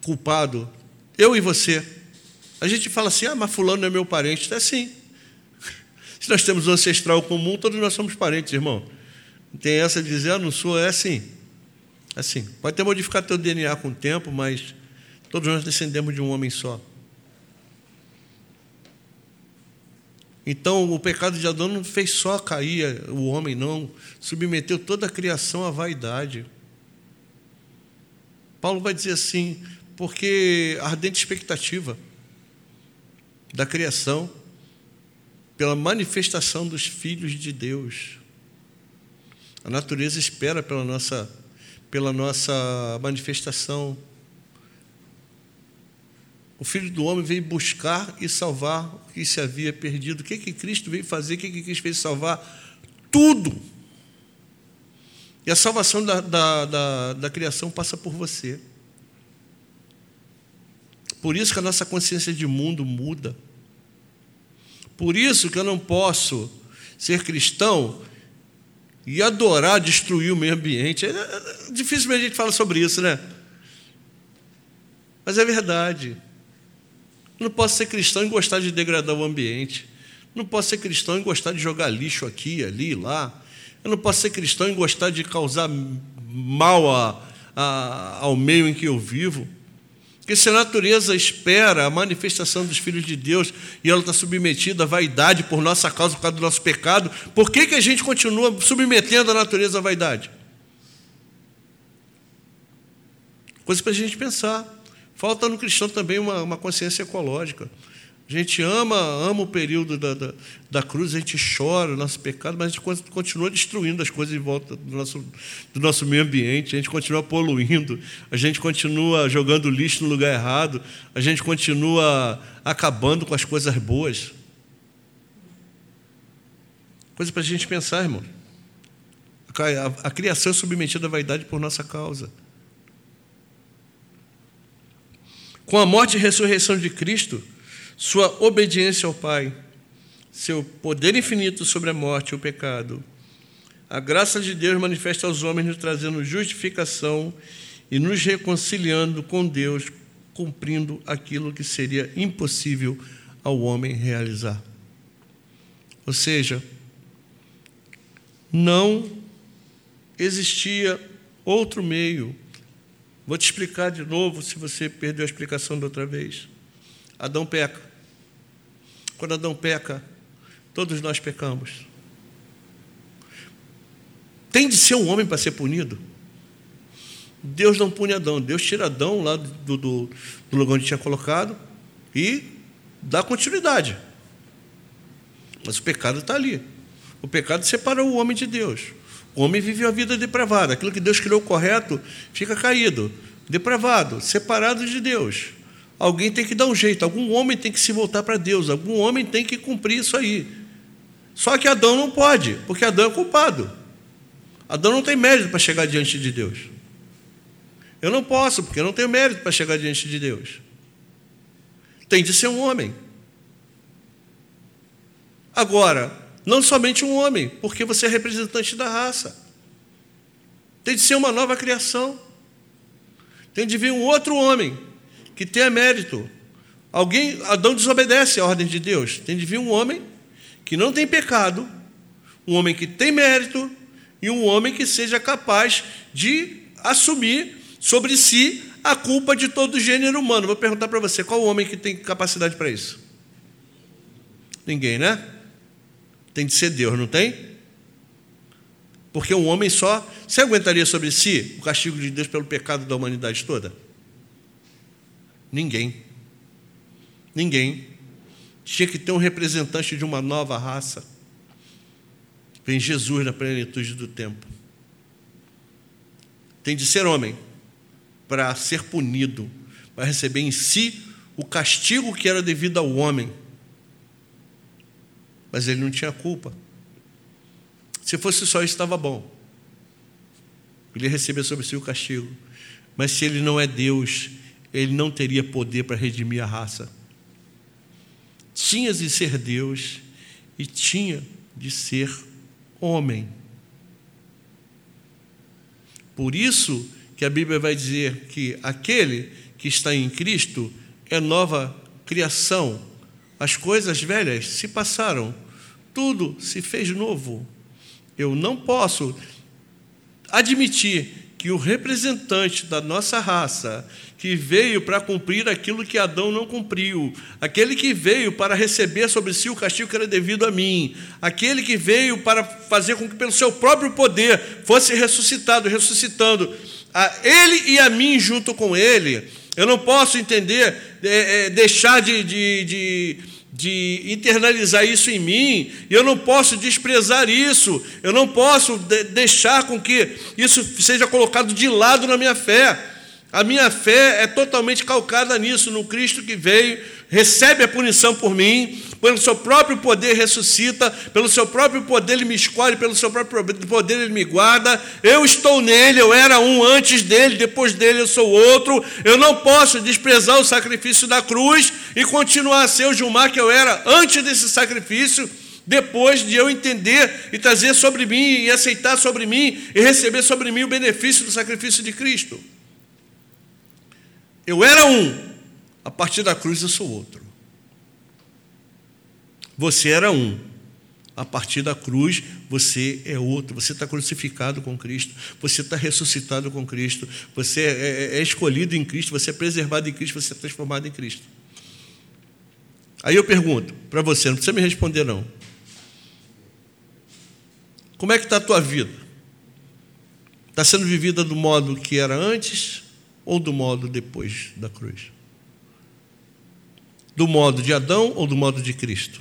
culpado. Eu e você. A gente fala assim, ah, mas fulano é meu parente. É assim. Se nós temos um ancestral comum, todos nós somos parentes, irmão. Tem essa de dizer, ah, não sou, é assim. É assim. Pode ter modificado teu DNA com o tempo, mas todos nós descendemos de um homem só. Então, o pecado de Adão não fez só cair o homem, não. Submeteu toda a criação à vaidade. Paulo vai dizer assim, porque a ardente expectativa da criação pela manifestação dos filhos de Deus. A natureza espera pela nossa, pela nossa manifestação. O Filho do Homem veio buscar e salvar o que se havia perdido. O que, que Cristo veio fazer? O que, que Cristo veio salvar? Tudo. E a salvação da, da, da, da criação passa por você. Por isso que a nossa consciência de mundo muda. Por isso que eu não posso ser cristão e adorar destruir o meio ambiente. É, é, dificilmente a gente fala sobre isso, né? Mas é verdade. Eu não posso ser cristão e gostar de degradar o ambiente. Eu não posso ser cristão e gostar de jogar lixo aqui, ali, lá. Eu não posso ser cristão e gostar de causar mal a, a, ao meio em que eu vivo. Porque se a natureza espera a manifestação dos filhos de Deus e ela está submetida à vaidade por nossa causa, por causa do nosso pecado, por que, que a gente continua submetendo a natureza à vaidade? Coisa para a gente pensar. Falta no cristão também uma, uma consciência ecológica. A gente ama, ama o período da, da, da, cruz, a gente chora o nosso pecado, mas a gente continua destruindo as coisas em volta do nosso, do nosso meio ambiente, a gente continua poluindo, a gente continua jogando lixo no lugar errado, a gente continua acabando com as coisas boas. Coisa para a gente pensar, irmão. A, a criação é submetida à vaidade por nossa causa. Com a morte e ressurreição de Cristo, sua obediência ao Pai, seu poder infinito sobre a morte e o pecado. A graça de Deus manifesta aos homens, nos trazendo justificação e nos reconciliando com Deus, cumprindo aquilo que seria impossível ao homem realizar. Ou seja, não existia outro meio. Vou te explicar de novo, se você perdeu a explicação da outra vez. Adão peca. Quando Adão peca, todos nós pecamos. Tem de ser um homem para ser punido? Deus não pune Adão, Deus tira Adão lá do, do, do lugar onde tinha colocado e dá continuidade. Mas o pecado está ali. O pecado separa o homem de Deus. O homem vive a vida depravada. Aquilo que Deus criou correto fica caído, depravado, separado de Deus. Alguém tem que dar um jeito, algum homem tem que se voltar para Deus, algum homem tem que cumprir isso aí. Só que Adão não pode, porque Adão é culpado. Adão não tem mérito para chegar diante de Deus. Eu não posso, porque eu não tenho mérito para chegar diante de Deus. Tem de ser um homem. Agora, não somente um homem, porque você é representante da raça. Tem de ser uma nova criação. Tem de vir um outro homem que tenha mérito. Alguém, Adão desobedece à ordem de Deus. Tem de vir um homem que não tem pecado, um homem que tem mérito e um homem que seja capaz de assumir sobre si a culpa de todo o gênero humano. Vou perguntar para você, qual o homem que tem capacidade para isso? Ninguém, né? Tem de ser Deus, não tem? Porque um homem só, você aguentaria sobre si o castigo de Deus pelo pecado da humanidade toda? Ninguém. Ninguém. Tinha que ter um representante de uma nova raça. Vem Jesus na plenitude do tempo. Tem de ser homem para ser punido, para receber em si o castigo que era devido ao homem. Mas ele não tinha culpa. Se fosse só isso, estava bom. Ele receber sobre si o castigo. Mas se ele não é Deus, ele não teria poder para redimir a raça. Tinha de ser Deus e tinha de ser homem. Por isso que a Bíblia vai dizer que aquele que está em Cristo é nova criação. As coisas velhas se passaram, tudo se fez novo. Eu não posso admitir que o representante da nossa raça, que veio para cumprir aquilo que Adão não cumpriu, aquele que veio para receber sobre si o castigo que era devido a mim, aquele que veio para fazer com que, pelo seu próprio poder, fosse ressuscitado, ressuscitando a ele e a mim junto com ele. Eu não posso entender, é, é, deixar de, de, de de internalizar isso em mim, e eu não posso desprezar isso, eu não posso de deixar com que isso seja colocado de lado na minha fé. A minha fé é totalmente calcada nisso, no Cristo que veio, recebe a punição por mim, pelo seu próprio poder ressuscita, pelo seu próprio poder ele me escolhe, pelo seu próprio poder ele me guarda. Eu estou nele, eu era um antes dele, depois dele eu sou outro. Eu não posso desprezar o sacrifício da cruz e continuar a ser o Gilmar que eu era antes desse sacrifício depois de eu entender e trazer sobre mim e aceitar sobre mim e receber sobre mim o benefício do sacrifício de Cristo. Eu era um, a partir da cruz eu sou outro. Você era um, a partir da cruz você é outro. Você está crucificado com Cristo, você está ressuscitado com Cristo, você é, é, é escolhido em Cristo, você é preservado em Cristo, você é transformado em Cristo. Aí eu pergunto para você, não precisa me responder não. Como é que está a tua vida? Está sendo vivida do modo que era antes ou do modo depois da cruz? Do modo de Adão ou do modo de Cristo?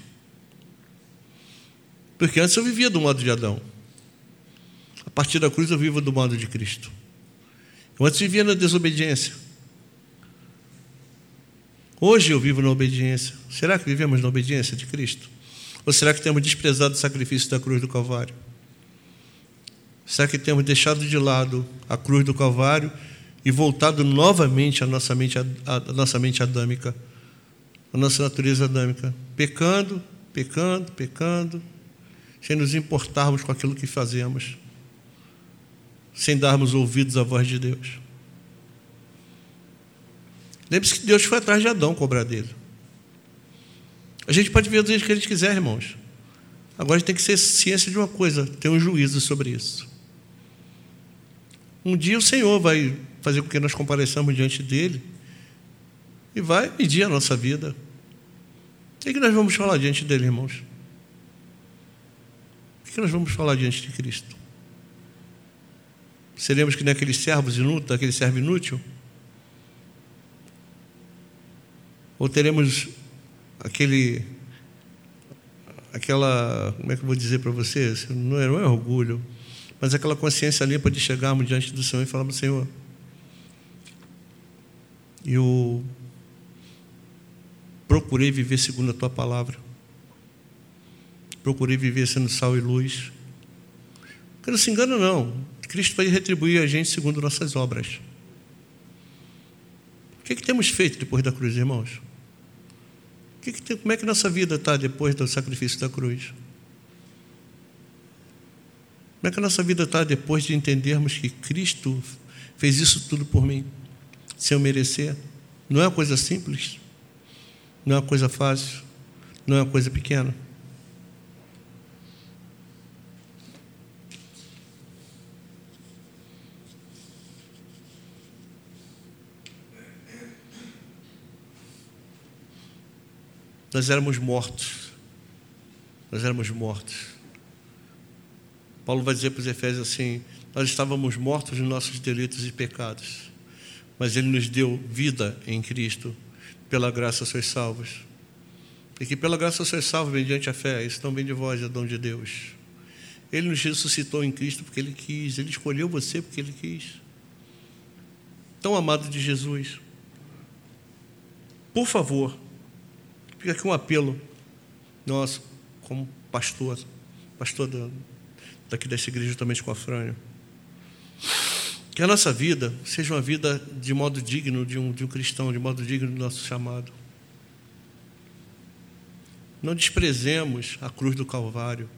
Porque antes eu vivia do modo de Adão. A partir da cruz eu vivo do modo de Cristo. Eu antes vivia na desobediência. Hoje eu vivo na obediência. Será que vivemos na obediência de Cristo? Ou será que temos desprezado o sacrifício da cruz do Calvário? Será que temos deixado de lado a cruz do Calvário e voltado novamente à nossa mente, à nossa mente adâmica, à nossa natureza adâmica, pecando, pecando, pecando, sem nos importarmos com aquilo que fazemos, sem darmos ouvidos à voz de Deus? Lembre-se que Deus foi atrás de Adão cobrar dele. A gente pode ver do jeito que a gente quiser, irmãos. Agora a gente tem que ser ciência de uma coisa, ter um juízo sobre isso. Um dia o Senhor vai fazer com que nós compareçamos diante dele e vai medir a nossa vida. O que nós vamos falar diante dele, irmãos? O que nós vamos falar diante de Cristo? Seremos que nem aqueles servos inúteis, aquele servo inútil? Ou teremos aquele aquela, como é que eu vou dizer para vocês? Não é, não é orgulho, mas aquela consciência limpa de chegarmos diante do Senhor e falarmos, Senhor, eu procurei viver segundo a tua palavra. Procurei viver sendo sal e luz. Porque não se engana, não. Cristo vai retribuir a gente segundo nossas obras. O que, é que temos feito depois da cruz, irmãos? Que que tem, como é que nossa vida está depois do sacrifício da cruz? Como é que a nossa vida está depois de entendermos que Cristo fez isso tudo por mim, sem eu merecer? Não é uma coisa simples, não é uma coisa fácil, não é uma coisa pequena. Nós éramos mortos. Nós éramos mortos. Paulo vai dizer para os Efésios assim: Nós estávamos mortos nos nossos delitos e pecados, mas Ele nos deu vida em Cristo, pela graça sois salvos. E que pela graça sois salvos mediante a fé, isso vem de vós, é dom de Deus. Ele nos ressuscitou em Cristo porque Ele quis, Ele escolheu você porque Ele quis. Tão amado de Jesus, por favor, fica aqui um apelo nosso, como pastor, pastor da daqui dessa igreja com a Frânio. Que a nossa vida seja uma vida de modo digno de um, de um cristão, de modo digno do nosso chamado. Não desprezemos a cruz do Calvário.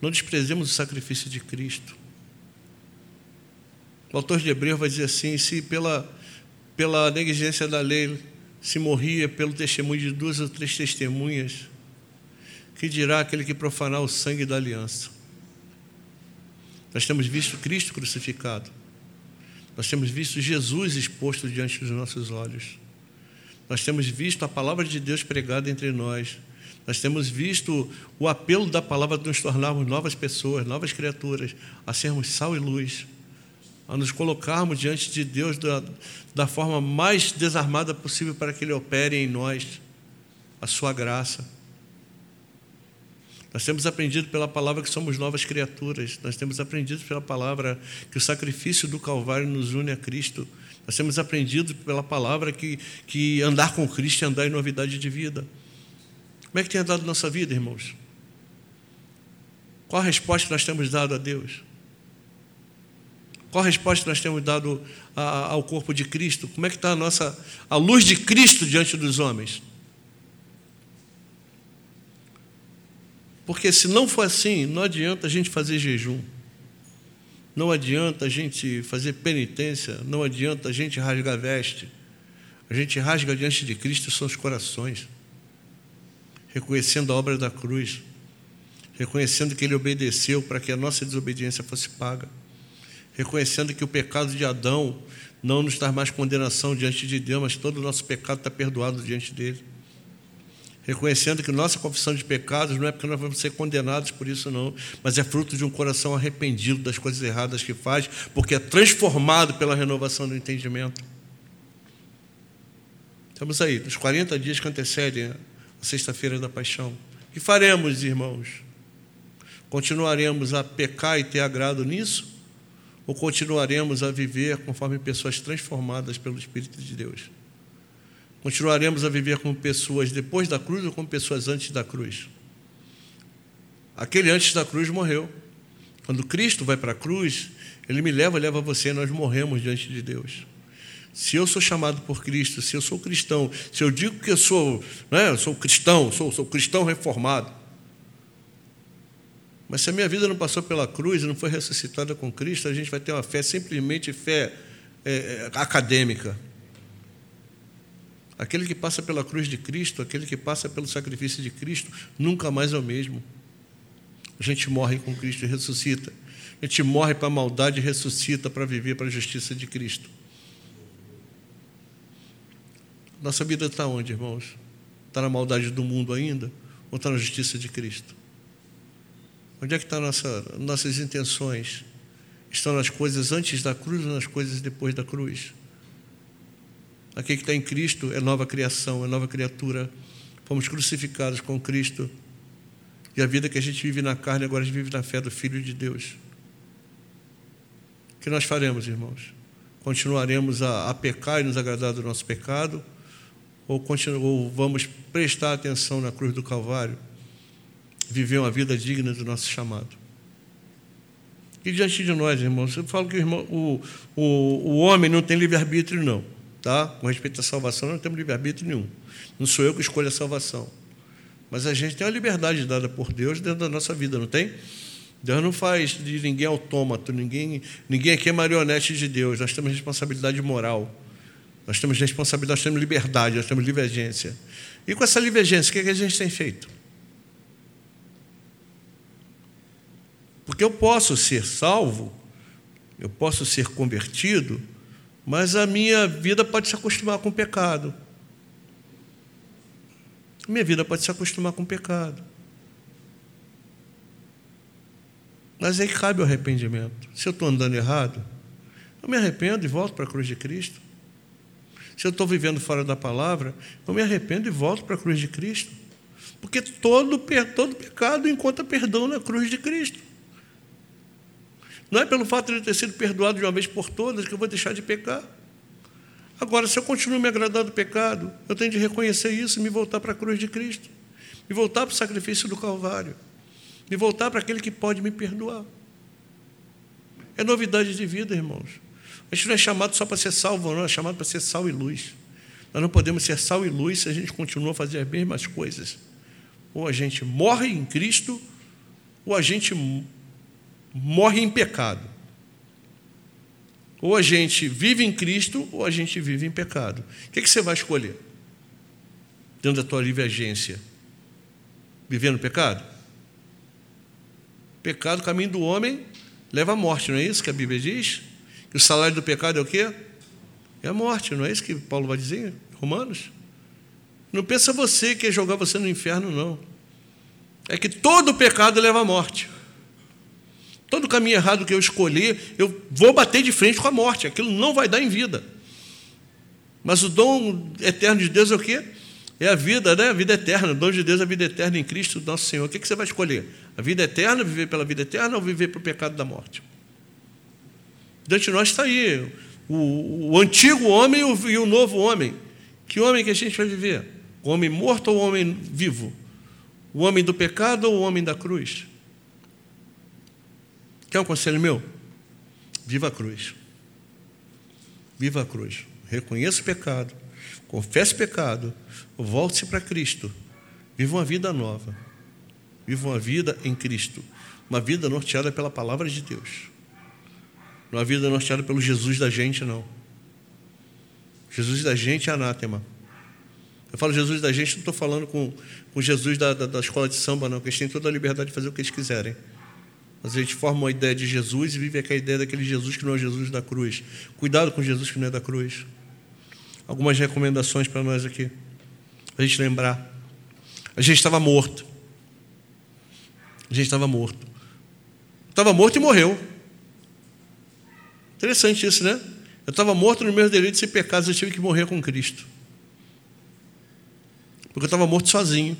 Não desprezemos o sacrifício de Cristo. O autor de Hebreus vai dizer assim: se pela, pela negligência da lei se morria pelo testemunho de duas ou três testemunhas, que dirá aquele que profanar o sangue da aliança? Nós temos visto Cristo crucificado. Nós temos visto Jesus exposto diante dos nossos olhos. Nós temos visto a palavra de Deus pregada entre nós. Nós temos visto o apelo da palavra de nos tornarmos novas pessoas, novas criaturas, a sermos sal e luz, a nos colocarmos diante de Deus da, da forma mais desarmada possível para que Ele opere em nós a Sua graça. Nós temos aprendido pela palavra que somos novas criaturas. Nós temos aprendido pela palavra que o sacrifício do Calvário nos une a Cristo Nós temos aprendido pela palavra que, que andar com Cristo é andar em novidade de vida. Como é que tem andado nossa vida, irmãos? Qual a resposta que nós temos dado a Deus? Qual a resposta que nós temos dado a, ao corpo de Cristo? Como é que está a nossa a luz de Cristo diante dos homens? Porque se não for assim, não adianta a gente fazer jejum. Não adianta a gente fazer penitência, não adianta a gente rasgar a veste. A gente rasga diante de Cristo são os corações, reconhecendo a obra da cruz, reconhecendo que Ele obedeceu para que a nossa desobediência fosse paga, reconhecendo que o pecado de Adão não nos traz mais condenação diante de Deus, mas todo o nosso pecado está perdoado diante dele reconhecendo que nossa confissão de pecados não é porque nós vamos ser condenados por isso, não, mas é fruto de um coração arrependido das coisas erradas que faz, porque é transformado pela renovação do entendimento. Estamos aí, nos 40 dias que antecedem a Sexta-feira da Paixão. O que faremos, irmãos? Continuaremos a pecar e ter agrado nisso? Ou continuaremos a viver conforme pessoas transformadas pelo Espírito de Deus? Continuaremos a viver como pessoas depois da cruz ou como pessoas antes da cruz? Aquele antes da cruz morreu. Quando Cristo vai para a cruz, ele me leva, leva você, nós morremos diante de Deus. Se eu sou chamado por Cristo, se eu sou cristão, se eu digo que eu sou, né, eu sou cristão, sou, sou cristão reformado, mas se a minha vida não passou pela cruz e não foi ressuscitada com Cristo, a gente vai ter uma fé simplesmente fé é, é acadêmica. Aquele que passa pela cruz de Cristo, aquele que passa pelo sacrifício de Cristo, nunca mais é o mesmo. A gente morre com Cristo e ressuscita. A gente morre para a maldade e ressuscita para viver para a justiça de Cristo. Nossa vida está onde, irmãos? Está na maldade do mundo ainda? Ou está na justiça de Cristo? Onde é que estão nossa, nossas intenções? Estão nas coisas antes da cruz ou nas coisas depois da cruz? Aquele que está em Cristo é nova criação, é nova criatura. Fomos crucificados com Cristo. E a vida que a gente vive na carne, agora a gente vive na fé do Filho de Deus. O que nós faremos, irmãos? Continuaremos a, a pecar e nos agradar do nosso pecado? Ou, ou vamos prestar atenção na cruz do Calvário? Viver uma vida digna do nosso chamado? E diante de nós, irmãos, eu falo que o, irmão, o, o, o homem não tem livre-arbítrio, não. Tá? Com respeito à salvação, não temos livre-arbítrio nenhum. Não sou eu que escolho a salvação. Mas a gente tem uma liberdade dada por Deus dentro da nossa vida, não tem? Deus não faz de ninguém autômato, ninguém, ninguém aqui é marionete de Deus. Nós temos responsabilidade moral. Nós temos responsabilidade, nós temos liberdade, nós temos livre agência. E com essa livre agência, o que, é que a gente tem feito? Porque eu posso ser salvo, eu posso ser convertido, mas a minha vida pode se acostumar com o pecado. Minha vida pode se acostumar com o pecado. Mas aí cabe o arrependimento. Se eu estou andando errado, eu me arrependo e volto para a cruz de Cristo. Se eu estou vivendo fora da palavra, eu me arrependo e volto para a cruz de Cristo. Porque todo, todo pecado encontra perdão na cruz de Cristo. Não é pelo fato de eu ter sido perdoado de uma vez por todas que eu vou deixar de pecar. Agora, se eu continuo me agradando do pecado, eu tenho de reconhecer isso e me voltar para a cruz de Cristo. Me voltar para o sacrifício do Calvário. Me voltar para aquele que pode me perdoar. É novidade de vida, irmãos. A gente não é chamado só para ser salvo, não, é chamado para ser sal e luz. Nós não podemos ser sal e luz se a gente continua a fazer as mesmas coisas. Ou a gente morre em Cristo, ou a gente morre em pecado. Ou a gente vive em Cristo, ou a gente vive em pecado. O que, é que você vai escolher? Dentro da tua livre agência. Viver no pecado? Pecado, caminho do homem, leva à morte, não é isso que a Bíblia diz? Que o salário do pecado é o quê? É a morte, não é isso que Paulo vai dizer Romanos? Não pensa você que é jogar você no inferno, não. É que todo pecado leva à morte. Todo caminho errado que eu escolher, eu vou bater de frente com a morte. Aquilo não vai dar em vida. Mas o dom eterno de Deus é o quê? É a vida, né? A vida eterna. O dom de Deus é a vida eterna em Cristo, nosso Senhor. O que você vai escolher? A vida eterna, viver pela vida eterna ou viver para o pecado da morte? Diante de nós está aí. o, o antigo homem e o, e o novo homem. Que homem que a gente vai viver? O homem morto ou o homem vivo? O homem do pecado ou o homem da cruz? Quer um conselho meu? Viva a cruz. Viva a cruz. Reconheça o pecado. Confesse o pecado. Volte-se para Cristo. Viva uma vida nova. Viva uma vida em Cristo. Uma vida norteada pela palavra de Deus. Não uma vida norteada pelo Jesus da gente, não. Jesus da gente é anátema. Eu falo Jesus da gente, não estou falando com, com Jesus da, da, da, escola de samba, não, porque eles têm toda a liberdade de fazer o que eles quiserem. Mas a gente forma uma ideia de Jesus e vive aquela ideia daquele Jesus que não é Jesus da cruz. Cuidado com Jesus que não é da cruz. Algumas recomendações para nós aqui. A gente lembrar. A gente estava morto. A gente estava morto. Estava morto e morreu. Interessante isso, né? Eu estava morto nos meus delitos e pecados, eu tive que morrer com Cristo. Porque eu estava morto sozinho.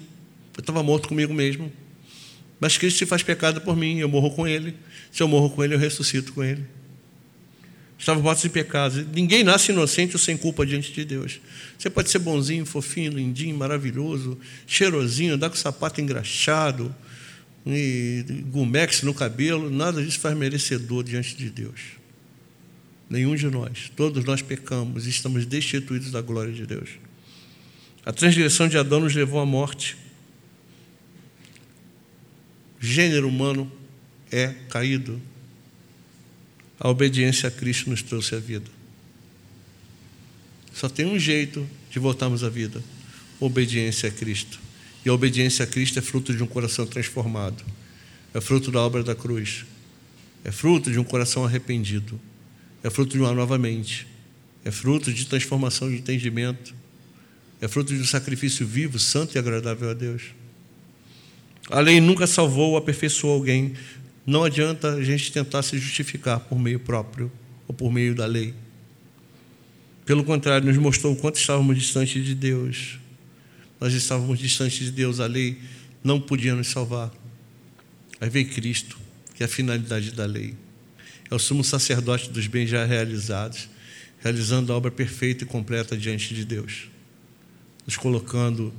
Eu estava morto comigo mesmo. Mas Cristo se faz pecado por mim, eu morro com Ele. Se eu morro com Ele, eu ressuscito com Ele. Estava morto em pecados. Ninguém nasce inocente ou sem culpa diante de Deus. Você pode ser bonzinho, fofinho, lindinho, maravilhoso, cheirosinho, andar com sapato engraxado, e gumex no cabelo, nada disso faz merecedor diante de Deus. Nenhum de nós. Todos nós pecamos e estamos destituídos da glória de Deus. A transgressão de Adão nos levou à morte. Gênero humano é caído. A obediência a Cristo nos trouxe a vida. Só tem um jeito de voltarmos à vida: obediência a Cristo. E a obediência a Cristo é fruto de um coração transformado. É fruto da obra da cruz. É fruto de um coração arrependido é fruto de uma nova mente, é fruto de transformação de entendimento, é fruto de um sacrifício vivo, santo e agradável a Deus. A lei nunca salvou ou aperfeiçoou alguém. Não adianta a gente tentar se justificar por meio próprio ou por meio da lei. Pelo contrário, nos mostrou o quanto estávamos distantes de Deus. Nós estávamos distantes de Deus, a lei não podia nos salvar. Aí veio Cristo, que é a finalidade da lei é o sumo sacerdote dos bens já realizados, realizando a obra perfeita e completa diante de Deus, nos colocando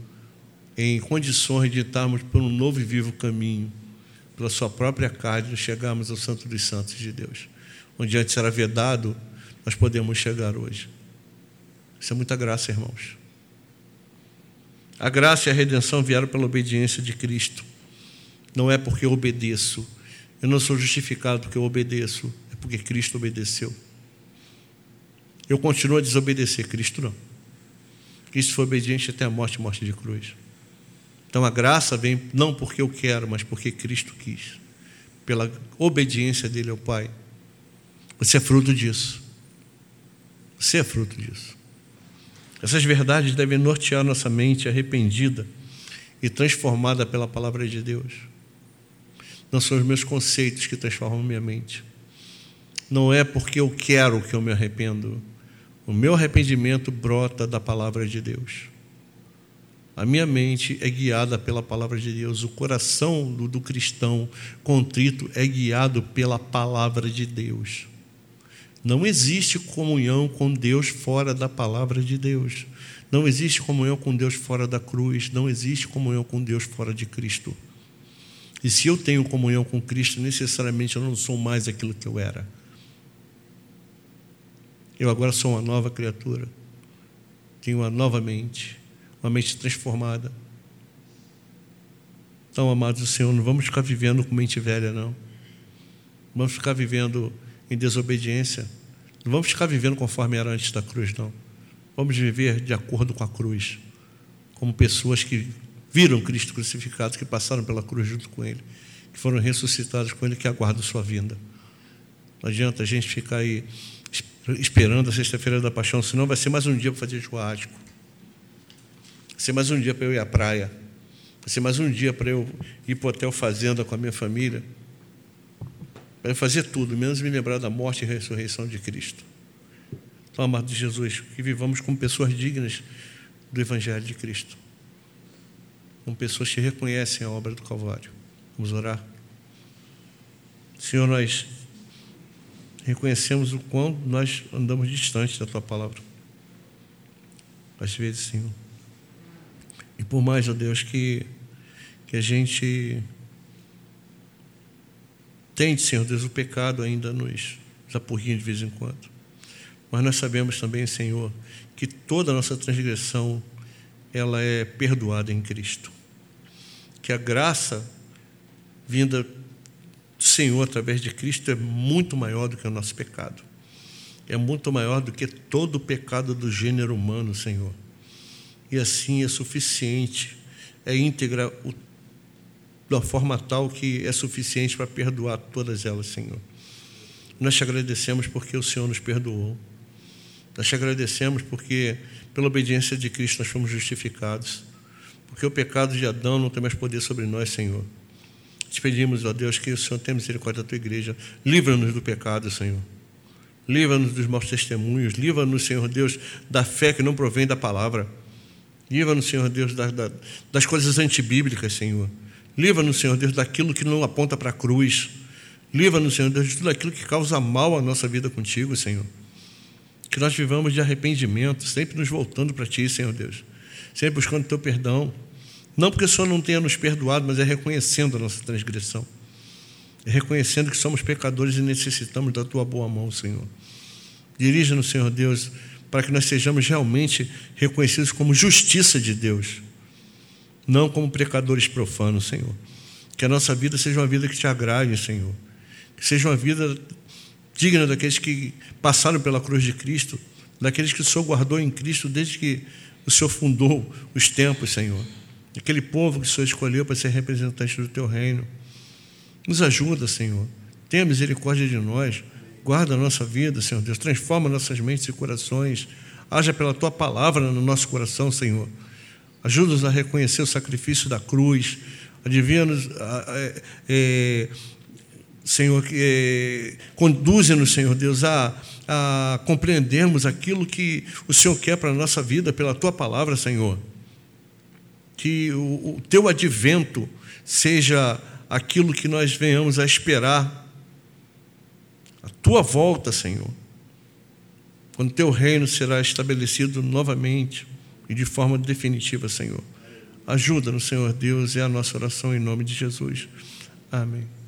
em condições de estarmos por um novo e vivo caminho, pela Sua própria carne, chegarmos ao Santo dos Santos de Deus, onde antes era vedado, nós podemos chegar hoje. Isso é muita graça, irmãos. A graça e a redenção vieram pela obediência de Cristo. Não é porque eu obedeço. Eu não sou justificado porque eu obedeço porque Cristo obedeceu. Eu continuo a desobedecer, Cristo não. Cristo foi obediente até a morte morte de cruz. Então a graça vem não porque eu quero, mas porque Cristo quis. Pela obediência dele ao Pai. Você é fruto disso. Você é fruto disso. Essas verdades devem nortear nossa mente arrependida e transformada pela palavra de Deus. Não são os meus conceitos que transformam minha mente não é porque eu quero que eu me arrependo. O meu arrependimento brota da palavra de Deus. A minha mente é guiada pela palavra de Deus. O coração do, do cristão contrito é guiado pela palavra de Deus. Não existe comunhão com Deus fora da palavra de Deus. Não existe comunhão com Deus fora da cruz. Não existe comunhão com Deus fora de Cristo. E se eu tenho comunhão com Cristo, necessariamente eu não sou mais aquilo que eu era. Eu agora sou uma nova criatura. Tenho uma nova mente, uma mente transformada. Então, amados do Senhor, não vamos ficar vivendo com mente velha, não. Vamos ficar vivendo em desobediência. Não vamos ficar vivendo conforme era antes da cruz, não. Vamos viver de acordo com a cruz, como pessoas que viram Cristo crucificado, que passaram pela cruz junto com Ele, que foram ressuscitados com Ele, que aguardam Sua vinda. Não adianta a gente ficar aí esperando a sexta-feira da paixão, senão vai ser mais um dia para fazer churrasco. Vai ser mais um dia para eu ir à praia. Vai ser mais um dia para eu ir para o hotel fazenda com a minha família. Para fazer tudo, menos me lembrar da morte e ressurreição de Cristo. Então, amado de Jesus, que vivamos como pessoas dignas do Evangelho de Cristo. Como pessoas que reconhecem a obra do Calvário. Vamos orar? Senhor, nós reconhecemos o quão nós andamos distante da tua palavra. Às vezes, Senhor. E por mais, ó Deus, que, que a gente tente, Senhor Deus, o pecado ainda nos apurrinha de vez em quando. Mas nós sabemos também, Senhor, que toda a nossa transgressão ela é perdoada em Cristo. Que a graça vinda do Senhor através de Cristo é muito maior do que o nosso pecado. É muito maior do que todo o pecado do gênero humano, Senhor. E assim é suficiente, é íntegra o, uma forma tal que é suficiente para perdoar todas elas, Senhor. Nós te agradecemos porque o Senhor nos perdoou. Nós te agradecemos porque, pela obediência de Cristo, nós fomos justificados. Porque o pecado de Adão não tem mais poder sobre nós, Senhor. Te pedimos, ó Deus, que o Senhor tenha misericórdia da tua igreja. Livra-nos do pecado, Senhor. Livra-nos dos maus testemunhos. Livra-nos, Senhor Deus, da fé que não provém da palavra. Livra-nos, Senhor Deus, das, das coisas antibíblicas, Senhor. Livra-nos, Senhor Deus, daquilo que não aponta para a cruz. Livra-nos, Senhor Deus, de tudo aquilo que causa mal à nossa vida contigo, Senhor. Que nós vivamos de arrependimento, sempre nos voltando para Ti, Senhor Deus. Sempre buscando Teu perdão. Não porque o Senhor não tenha nos perdoado, mas é reconhecendo a nossa transgressão. É reconhecendo que somos pecadores e necessitamos da Tua boa mão, Senhor. Dirija-nos, Senhor Deus, para que nós sejamos realmente reconhecidos como justiça de Deus, não como pecadores profanos, Senhor. Que a nossa vida seja uma vida que te agrade, Senhor. Que seja uma vida digna daqueles que passaram pela cruz de Cristo, daqueles que o Senhor guardou em Cristo desde que o Senhor fundou os tempos, Senhor. Aquele povo que o Senhor escolheu para ser representante do teu reino. Nos ajuda, Senhor. Tenha misericórdia de nós. Guarda a nossa vida, Senhor Deus. Transforma nossas mentes e corações. Haja pela tua palavra no nosso coração, Senhor. Ajuda-nos a reconhecer o sacrifício da cruz. Adivinha-nos. É, é, Senhor, que conduze-nos, Senhor Deus, a, a compreendermos aquilo que o Senhor quer para a nossa vida pela tua palavra, Senhor. Que o, o teu advento seja aquilo que nós venhamos a esperar, a tua volta, Senhor, quando teu reino será estabelecido novamente e de forma definitiva, Senhor. Ajuda-nos, Senhor Deus, é a nossa oração em nome de Jesus. Amém.